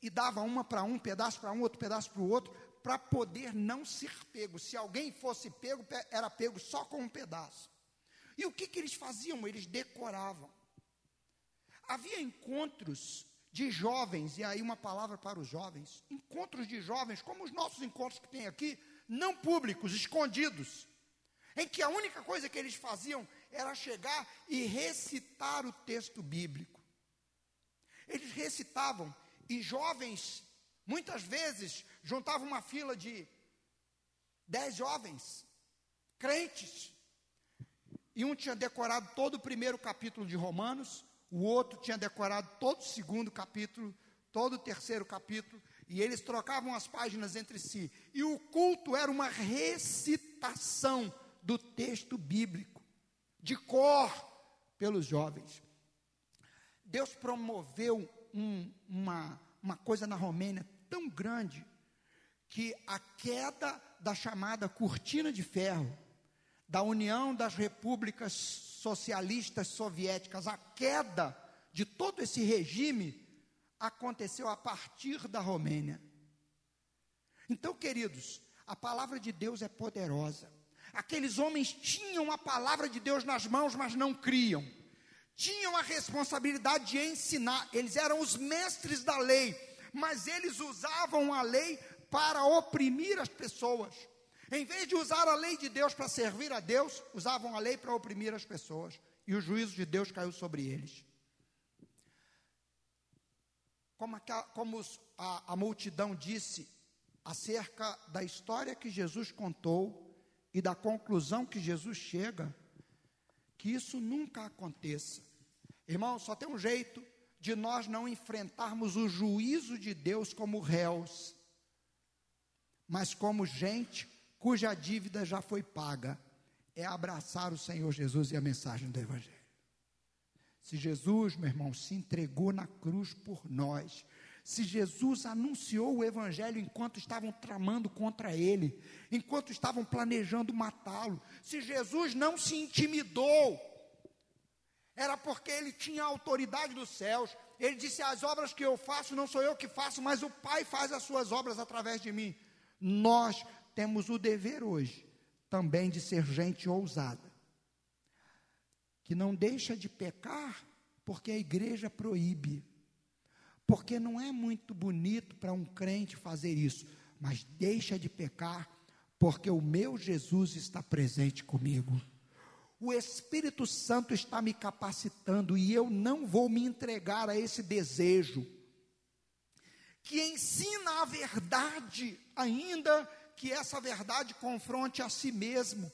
e davam uma para um, pedaço para um, outro pedaço para o outro, para poder não ser pego. Se alguém fosse pego, era pego só com um pedaço. E o que, que eles faziam? Eles decoravam. Havia encontros de jovens, e aí uma palavra para os jovens, encontros de jovens, como os nossos encontros que tem aqui, não públicos, escondidos, em que a única coisa que eles faziam era chegar e recitar o texto bíblico. Eles recitavam, e jovens, muitas vezes, juntavam uma fila de dez jovens, crentes, e um tinha decorado todo o primeiro capítulo de Romanos, o outro tinha decorado todo o segundo capítulo, todo o terceiro capítulo, e eles trocavam as páginas entre si. E o culto era uma recitação do texto bíblico de cor pelos jovens. Deus promoveu um, uma, uma coisa na Romênia tão grande que a queda da chamada cortina de ferro, da União das Repúblicas Socialistas Soviéticas, a queda de todo esse regime aconteceu a partir da Romênia. Então, queridos, a palavra de Deus é poderosa. Aqueles homens tinham a palavra de Deus nas mãos, mas não criam. Tinham a responsabilidade de ensinar, eles eram os mestres da lei, mas eles usavam a lei para oprimir as pessoas. Em vez de usar a lei de Deus para servir a Deus, usavam a lei para oprimir as pessoas. E o juízo de Deus caiu sobre eles. Como, a, como a, a multidão disse acerca da história que Jesus contou e da conclusão que Jesus chega, que isso nunca aconteça. Irmão, só tem um jeito de nós não enfrentarmos o juízo de Deus como réus, mas como gente cuja dívida já foi paga, é abraçar o Senhor Jesus e a mensagem do Evangelho. Se Jesus, meu irmão, se entregou na cruz por nós, se Jesus anunciou o Evangelho enquanto estavam tramando contra ele, enquanto estavam planejando matá-lo, se Jesus não se intimidou, era porque ele tinha a autoridade dos céus. Ele disse: As obras que eu faço não sou eu que faço, mas o Pai faz as suas obras através de mim. Nós temos o dever hoje, também de ser gente ousada, que não deixa de pecar porque a igreja proíbe, porque não é muito bonito para um crente fazer isso, mas deixa de pecar porque o meu Jesus está presente comigo. O Espírito Santo está me capacitando e eu não vou me entregar a esse desejo que ensina a verdade, ainda que essa verdade confronte a si mesmo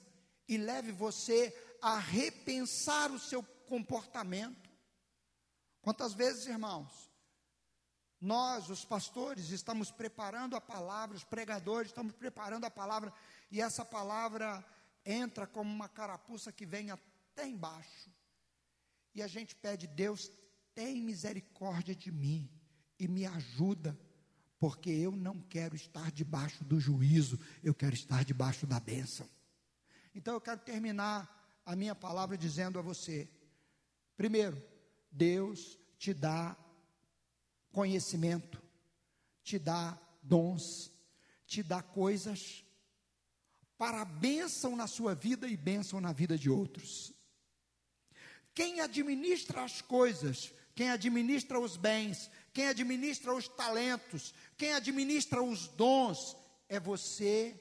e leve você a repensar o seu comportamento. Quantas vezes, irmãos, nós, os pastores, estamos preparando a palavra, os pregadores, estamos preparando a palavra, e essa palavra entra como uma carapuça que vem até embaixo. E a gente pede, Deus, tem misericórdia de mim e me ajuda, porque eu não quero estar debaixo do juízo, eu quero estar debaixo da bênção. Então eu quero terminar a minha palavra dizendo a você: primeiro, Deus te dá conhecimento, te dá dons, te dá coisas para bênção na sua vida e bênção na vida de outros. Quem administra as coisas, quem administra os bens, quem administra os talentos, quem administra os dons, é você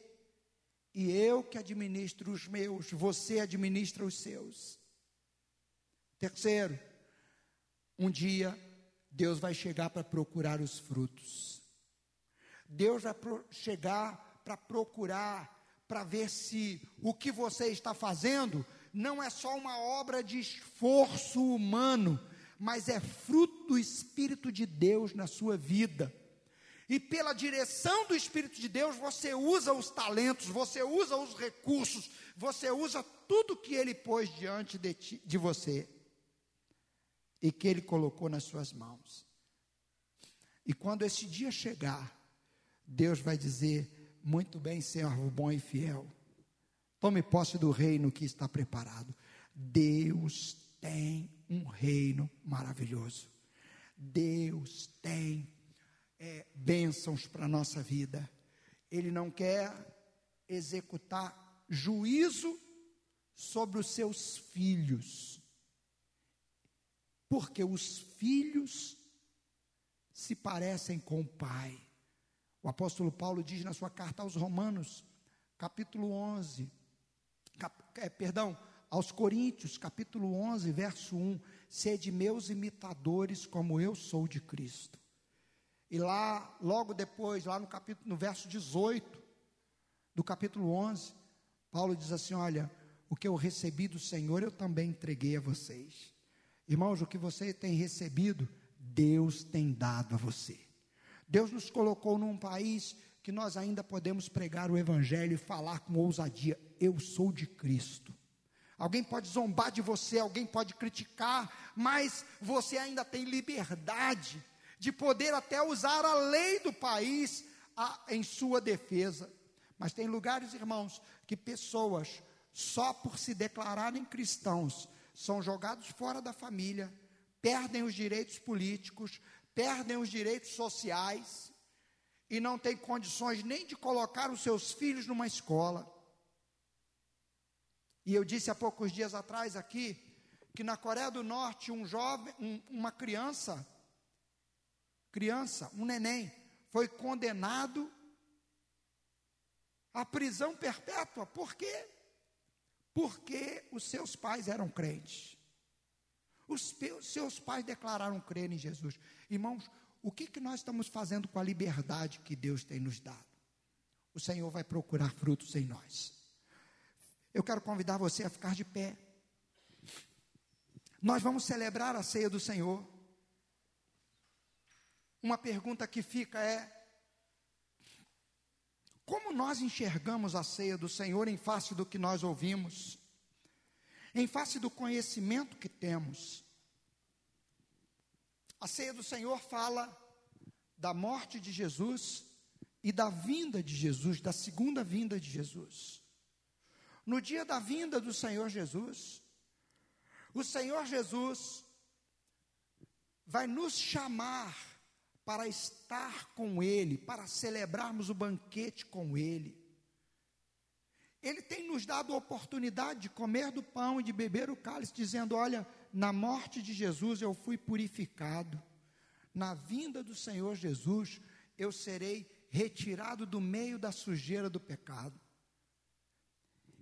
e eu que administro os meus, você administra os seus. Terceiro, um dia Deus vai chegar para procurar os frutos. Deus vai chegar para procurar, para ver se o que você está fazendo não é só uma obra de esforço humano, mas é fruto do Espírito de Deus na sua vida. E pela direção do Espírito de Deus, você usa os talentos, você usa os recursos, você usa tudo que Ele pôs diante de, ti, de você e que Ele colocou nas suas mãos. E quando esse dia chegar, Deus vai dizer: Muito bem, servo bom e fiel. Tome posse do reino que está preparado. Deus tem um reino maravilhoso. Deus tem é, bênçãos para a nossa vida. Ele não quer executar juízo sobre os seus filhos porque os filhos se parecem com o pai. O apóstolo Paulo diz na sua carta aos Romanos, capítulo 11, cap, é, perdão, aos Coríntios, capítulo 11, verso 1: Sede meus imitadores, como eu sou de Cristo. E lá, logo depois, lá no capítulo, no verso 18 do capítulo 11, Paulo diz assim: Olha, o que eu recebi do Senhor eu também entreguei a vocês. Irmãos, o que você tem recebido, Deus tem dado a você. Deus nos colocou num país que nós ainda podemos pregar o Evangelho e falar com ousadia: Eu sou de Cristo. Alguém pode zombar de você, alguém pode criticar, mas você ainda tem liberdade de poder até usar a lei do país a, em sua defesa. Mas tem lugares, irmãos, que pessoas, só por se declararem cristãos, são jogados fora da família, perdem os direitos políticos, perdem os direitos sociais e não têm condições nem de colocar os seus filhos numa escola. E eu disse há poucos dias atrás aqui que na Coreia do Norte um jovem, um, uma criança, criança, um neném, foi condenado à prisão perpétua. Por quê? Porque os seus pais eram crentes. Os seus pais declararam crer em Jesus. Irmãos, o que, que nós estamos fazendo com a liberdade que Deus tem nos dado? O Senhor vai procurar frutos em nós. Eu quero convidar você a ficar de pé. Nós vamos celebrar a ceia do Senhor. Uma pergunta que fica é: como nós enxergamos a ceia do Senhor em face do que nós ouvimos, em face do conhecimento que temos? A ceia do Senhor fala da morte de Jesus e da vinda de Jesus, da segunda vinda de Jesus. No dia da vinda do Senhor Jesus, o Senhor Jesus vai nos chamar para estar com Ele, para celebrarmos o banquete com Ele. Ele tem nos dado a oportunidade de comer do pão e de beber o cálice, dizendo: Olha, na morte de Jesus eu fui purificado, na vinda do Senhor Jesus eu serei retirado do meio da sujeira do pecado.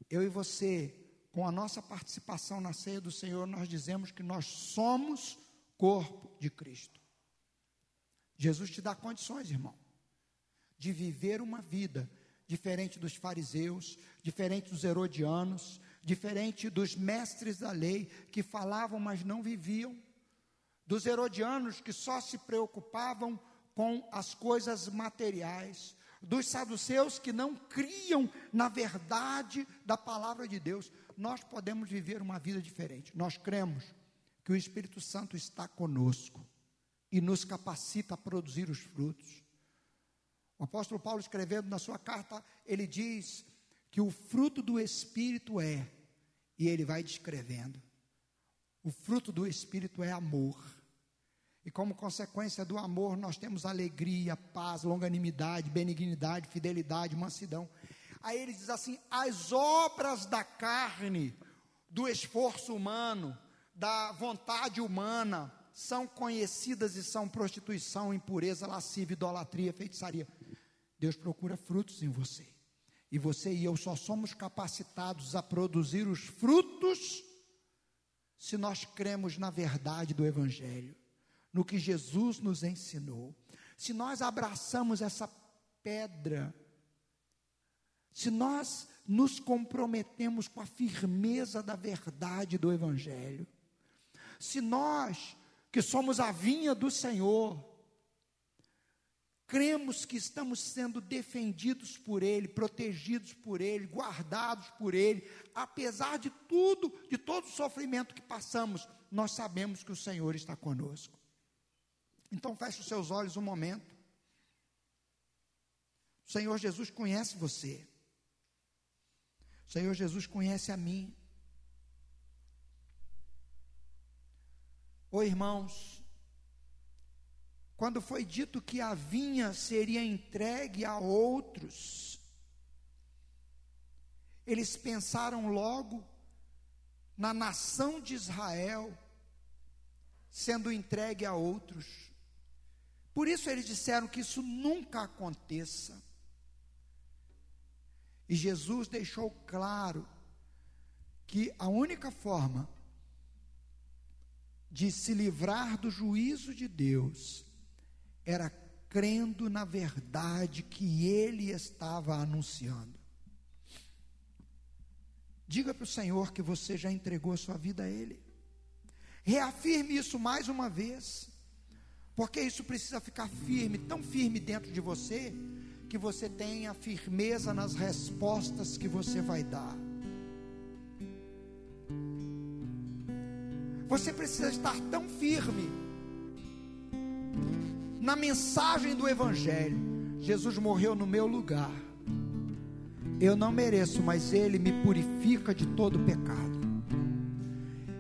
Eu e você, com a nossa participação na ceia do Senhor, nós dizemos que nós somos corpo de Cristo. Jesus te dá condições, irmão, de viver uma vida diferente dos fariseus, diferente dos herodianos, diferente dos mestres da lei que falavam, mas não viviam, dos herodianos que só se preocupavam com as coisas materiais, dos saduceus que não criam na verdade da palavra de Deus. Nós podemos viver uma vida diferente. Nós cremos que o Espírito Santo está conosco e nos capacita a produzir os frutos. O apóstolo Paulo, escrevendo na sua carta, ele diz que o fruto do Espírito é, e ele vai descrevendo: o fruto do Espírito é amor. E como consequência do amor, nós temos alegria, paz, longanimidade, benignidade, fidelidade, mansidão. Aí ele diz assim: as obras da carne, do esforço humano, da vontade humana, são conhecidas e são prostituição, impureza, lascívia, idolatria, feitiçaria. Deus procura frutos em você. E você e eu só somos capacitados a produzir os frutos se nós cremos na verdade do Evangelho, no que Jesus nos ensinou. Se nós abraçamos essa pedra, se nós nos comprometemos com a firmeza da verdade do Evangelho, se nós, que somos a vinha do Senhor, cremos que estamos sendo defendidos por Ele, protegidos por Ele, guardados por Ele, apesar de tudo, de todo o sofrimento que passamos, nós sabemos que o Senhor está conosco. Então feche os seus olhos um momento. O Senhor Jesus conhece você. O Senhor Jesus conhece a mim. Ô irmãos, quando foi dito que a vinha seria entregue a outros, eles pensaram logo na nação de Israel sendo entregue a outros. Por isso eles disseram que isso nunca aconteça. E Jesus deixou claro que a única forma de se livrar do juízo de Deus era crendo na verdade que ele estava anunciando. Diga para o Senhor que você já entregou a sua vida a Ele. Reafirme isso mais uma vez, porque isso precisa ficar firme, tão firme dentro de você, que você tenha firmeza nas respostas que você vai dar. Você precisa estar tão firme na mensagem do Evangelho. Jesus morreu no meu lugar. Eu não mereço, mas Ele me purifica de todo pecado.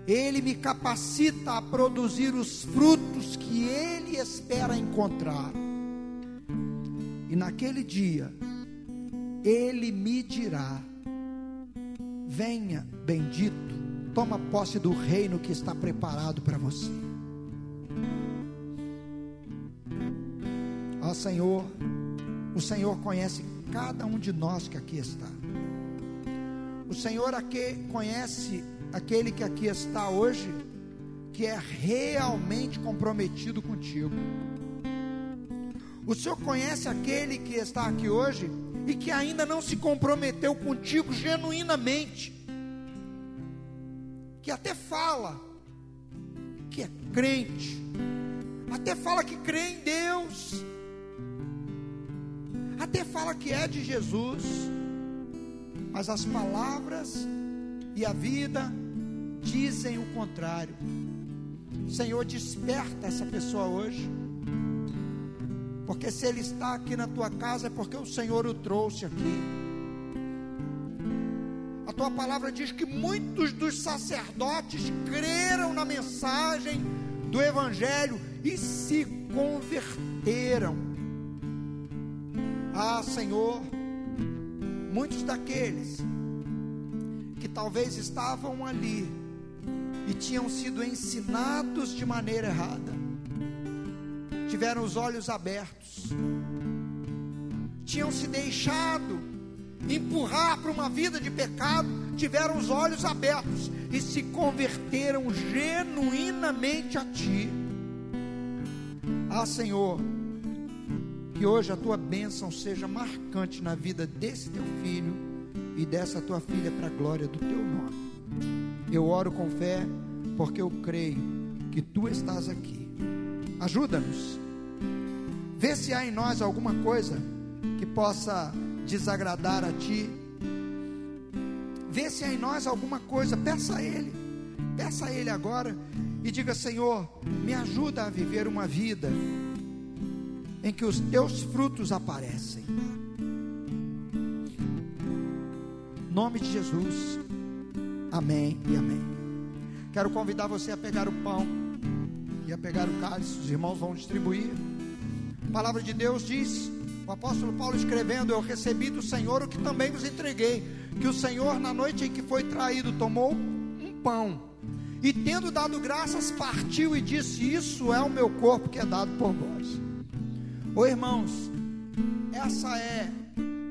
Ele me capacita a produzir os frutos que Ele espera encontrar. E naquele dia, Ele me dirá: Venha, bendito Toma posse do reino que está preparado para você. Ó Senhor, o Senhor conhece cada um de nós que aqui está. O Senhor aqui conhece aquele que aqui está hoje, que é realmente comprometido contigo. O Senhor conhece aquele que está aqui hoje e que ainda não se comprometeu contigo genuinamente que até fala que é crente, até fala que crê em Deus, até fala que é de Jesus, mas as palavras e a vida dizem o contrário. Senhor, desperta essa pessoa hoje. Porque se ele está aqui na tua casa é porque o Senhor o trouxe aqui tua palavra diz que muitos dos sacerdotes creram na mensagem do Evangelho e se converteram. Ah, Senhor, muitos daqueles que talvez estavam ali e tinham sido ensinados de maneira errada, tiveram os olhos abertos, tinham se deixado empurrar para uma vida de pecado, tiveram os olhos abertos e se converteram genuinamente a Ti. Ah, Senhor, que hoje a Tua bênção seja marcante na vida desse Teu filho e dessa Tua filha para a glória do Teu nome. Eu oro com fé, porque eu creio que Tu estás aqui. Ajuda-nos. Vê se há em nós alguma coisa que possa desagradar a Ti. Vê se há em nós alguma coisa, peça a Ele, peça a Ele agora e diga: Senhor, me ajuda a viver uma vida em que os Teus frutos aparecem. Nome de Jesus, amém e amém. Quero convidar você a pegar o pão e a pegar o cálice, os irmãos vão distribuir. A palavra de Deus diz o apóstolo Paulo escrevendo: Eu recebi do Senhor o que também vos entreguei. Que o Senhor, na noite em que foi traído, tomou um pão e, tendo dado graças, partiu e disse: Isso é o meu corpo que é dado por vós. Ô irmãos, essa é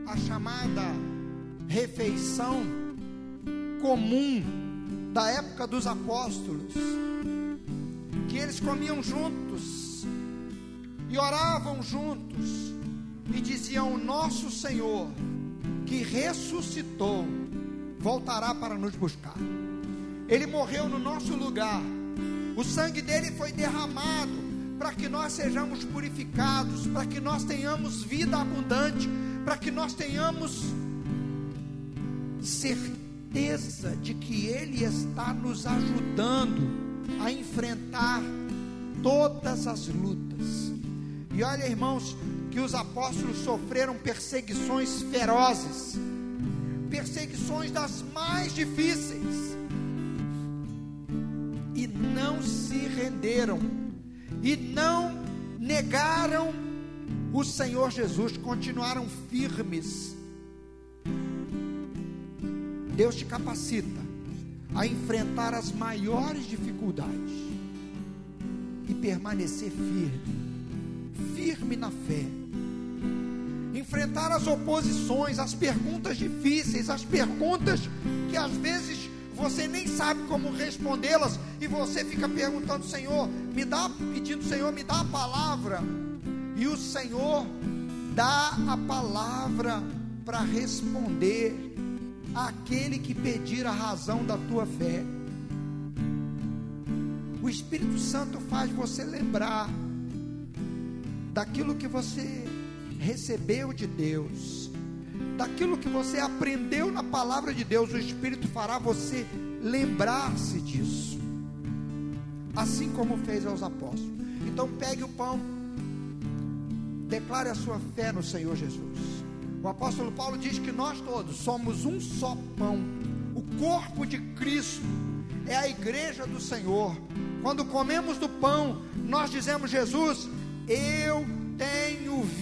a chamada refeição comum da época dos apóstolos, que eles comiam juntos e oravam juntos e diziam: Nosso Senhor, que ressuscitou, voltará para nos buscar. Ele morreu no nosso lugar, o sangue dele foi derramado para que nós sejamos purificados, para que nós tenhamos vida abundante, para que nós tenhamos certeza de que Ele está nos ajudando a enfrentar todas as lutas. E olha, irmãos, que os apóstolos sofreram perseguições ferozes, perseguições das mais difíceis, e não se renderam, e não negaram o Senhor Jesus, continuaram firmes. Deus te capacita a enfrentar as maiores dificuldades e permanecer firme firme na fé enfrentar as oposições, as perguntas difíceis, as perguntas que às vezes você nem sabe como respondê-las e você fica perguntando, Senhor, me dá, pedindo, Senhor, me dá a palavra. E o Senhor dá a palavra para responder àquele que pedir a razão da tua fé. O Espírito Santo faz você lembrar daquilo que você recebeu de Deus, daquilo que você aprendeu na palavra de Deus, o Espírito fará você lembrar-se disso, assim como fez aos apóstolos. Então pegue o pão, declare a sua fé no Senhor Jesus. O apóstolo Paulo diz que nós todos somos um só pão, o corpo de Cristo é a igreja do Senhor. Quando comemos do pão, nós dizemos: Jesus, eu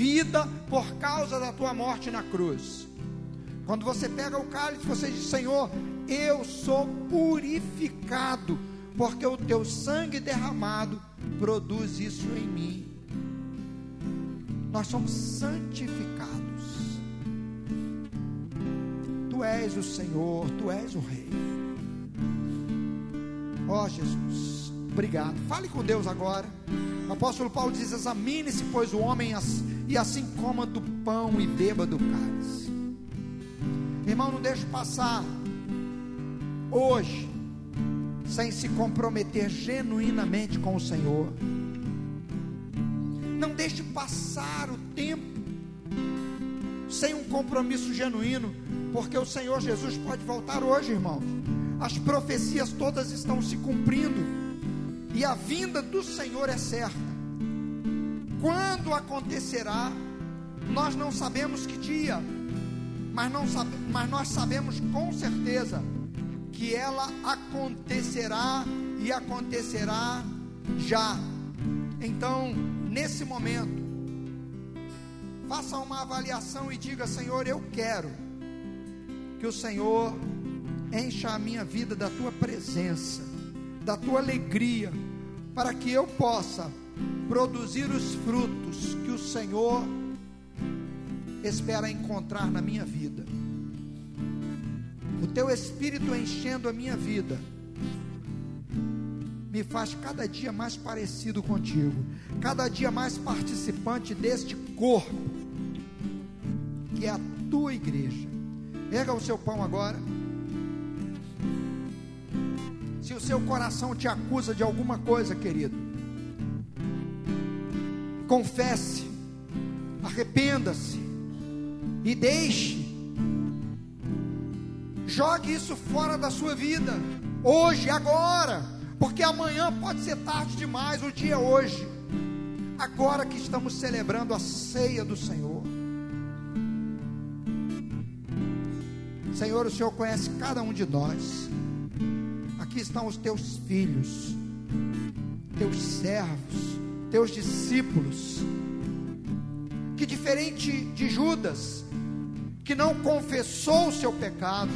vida por causa da tua morte na cruz. Quando você pega o cálice, você diz: Senhor, eu sou purificado, porque o teu sangue derramado produz isso em mim. Nós somos santificados. Tu és o Senhor, tu és o Rei. Ó oh, Jesus, obrigado. Fale com Deus agora. O apóstolo Paulo diz: examine-se, pois, o homem, e assim coma do pão e beba do cálice. Irmão, não deixe passar hoje sem se comprometer genuinamente com o Senhor. Não deixe passar o tempo sem um compromisso genuíno, porque o Senhor Jesus pode voltar hoje, irmãos. As profecias todas estão se cumprindo e a vinda do Senhor é certa. Quando acontecerá, nós não sabemos que dia, mas, não sabe, mas nós sabemos com certeza que ela acontecerá e acontecerá já. Então, nesse momento, faça uma avaliação e diga: Senhor, eu quero que o Senhor encha a minha vida da tua presença, da tua alegria, para que eu possa produzir os frutos que o Senhor espera encontrar na minha vida. O teu Espírito enchendo a minha vida me faz cada dia mais parecido contigo, cada dia mais participante deste corpo, que é a tua igreja. Erga o seu pão agora. Se o seu coração te acusa de alguma coisa, querido, confesse, arrependa-se e deixe, jogue isso fora da sua vida, hoje, agora porque amanhã pode ser tarde demais, o dia é hoje. Agora que estamos celebrando a ceia do Senhor. Senhor, o Senhor conhece cada um de nós. Aqui estão os teus filhos, teus servos, teus discípulos, que diferente de Judas, que não confessou o seu pecado,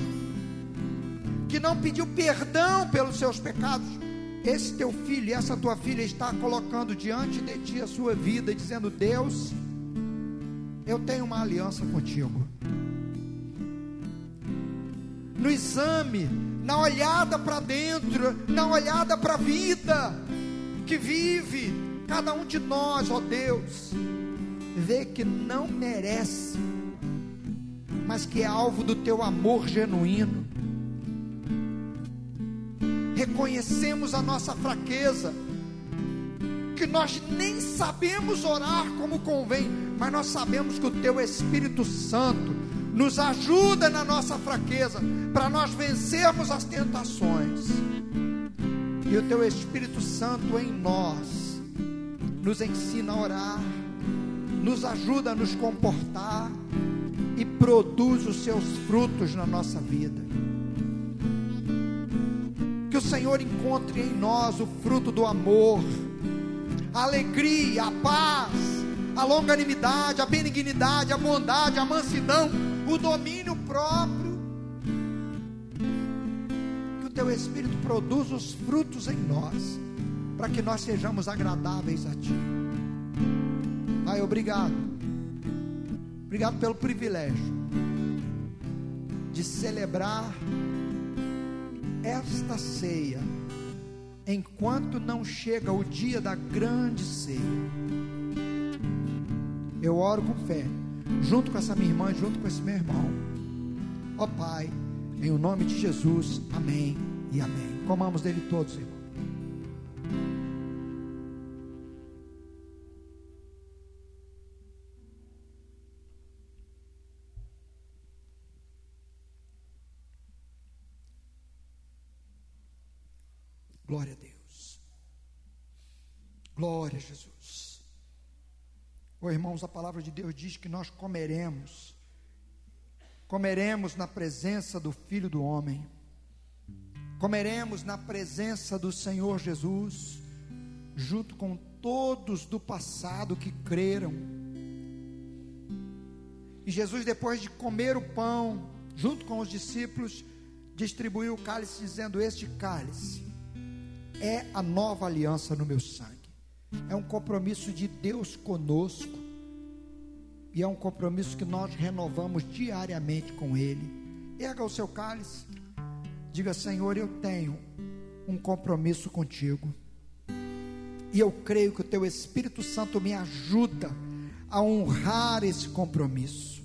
que não pediu perdão pelos seus pecados, esse teu filho essa tua filha está colocando diante de ti a sua vida, dizendo: Deus, eu tenho uma aliança contigo. No exame, na olhada para dentro, na olhada para a vida que vive cada um de nós, ó Deus, vê que não merece, mas que é alvo do teu amor genuíno reconhecemos a nossa fraqueza, que nós nem sabemos orar como convém, mas nós sabemos que o Teu Espírito Santo nos ajuda na nossa fraqueza, para nós vencermos as tentações. E o Teu Espírito Santo em nós nos ensina a orar, nos ajuda a nos comportar e produz os seus frutos na nossa vida. Que o Senhor encontre em nós o fruto do amor, a alegria, a paz, a longanimidade, a benignidade, a bondade, a mansidão, o domínio próprio. Que o teu Espírito produza os frutos em nós, para que nós sejamos agradáveis a Ti. Pai, obrigado. Obrigado pelo privilégio de celebrar esta ceia, enquanto não chega o dia da grande ceia. Eu oro com fé, junto com essa minha irmã, junto com esse meu irmão. Ó oh, Pai, em o nome de Jesus, amém e amém. Comamos dele todos, irmãos. Irmãos, a palavra de Deus diz que nós comeremos, comeremos na presença do Filho do Homem, comeremos na presença do Senhor Jesus, junto com todos do passado que creram. E Jesus, depois de comer o pão, junto com os discípulos, distribuiu o cálice, dizendo: Este cálice é a nova aliança no meu sangue. É um compromisso de Deus conosco. E é um compromisso que nós renovamos diariamente com Ele. Erga o seu cálice. Diga, Senhor, eu tenho um compromisso contigo. E eu creio que o Teu Espírito Santo me ajuda a honrar esse compromisso.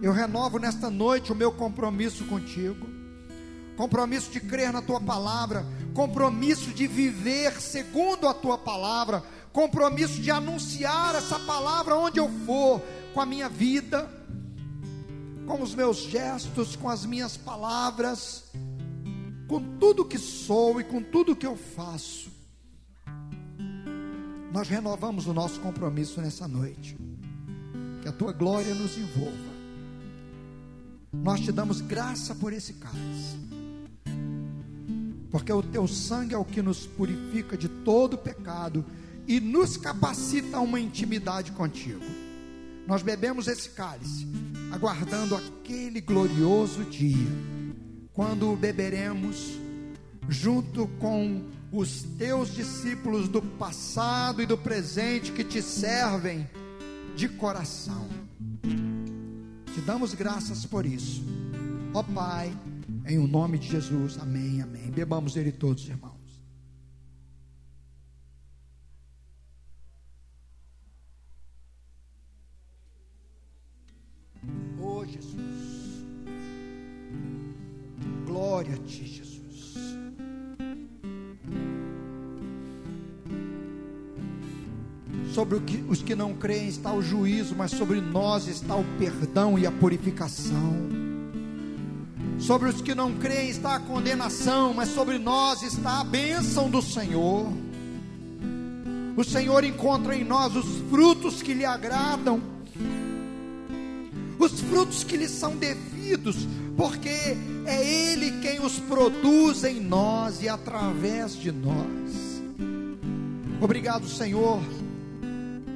Eu renovo nesta noite o meu compromisso contigo. Compromisso de crer na Tua palavra compromisso de viver segundo a tua palavra, compromisso de anunciar essa palavra onde eu for, com a minha vida, com os meus gestos, com as minhas palavras, com tudo que sou e com tudo que eu faço. Nós renovamos o nosso compromisso nessa noite. Que a tua glória nos envolva. Nós te damos graça por esse cálice porque o teu sangue é o que nos purifica de todo pecado e nos capacita a uma intimidade contigo. Nós bebemos esse cálice, aguardando aquele glorioso dia, quando beberemos junto com os teus discípulos do passado e do presente que te servem de coração. Te damos graças por isso. Ó Pai, em o nome de Jesus. Amém, amém. Bebamos dele todos, irmãos. Glória a ti, Jesus. sobre os que não creem está o juízo, mas sobre nós está o perdão e a purificação. Sobre os que não creem está a condenação, mas sobre nós está a bênção do Senhor. O Senhor encontra em nós os frutos que lhe agradam, os frutos que lhe são devidos, porque é Ele quem os produz em nós e através de nós. Obrigado, Senhor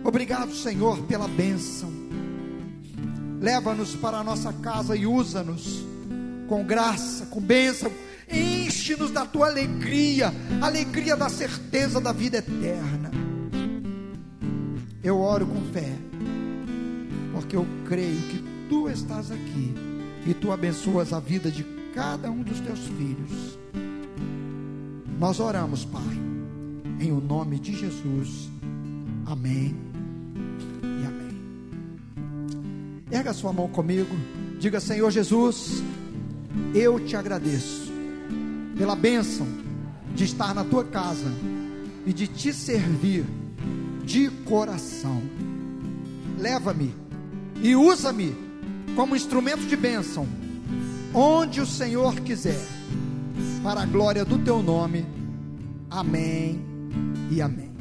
Obrigado, Senhor, pela bênção. Leva-nos para a nossa casa e usa-nos com graça, com bênção. Enche-nos da tua alegria, alegria da certeza da vida eterna. Eu oro com fé, porque eu creio que tu estás aqui e tu abençoas a vida de cada um dos teus filhos. Nós oramos, Pai, em o nome de Jesus. Amém. Erga sua mão comigo. Diga, Senhor Jesus, eu te agradeço pela bênção de estar na tua casa e de te servir de coração. Leva-me e usa-me como instrumento de bênção, onde o Senhor quiser, para a glória do teu nome. Amém e amém.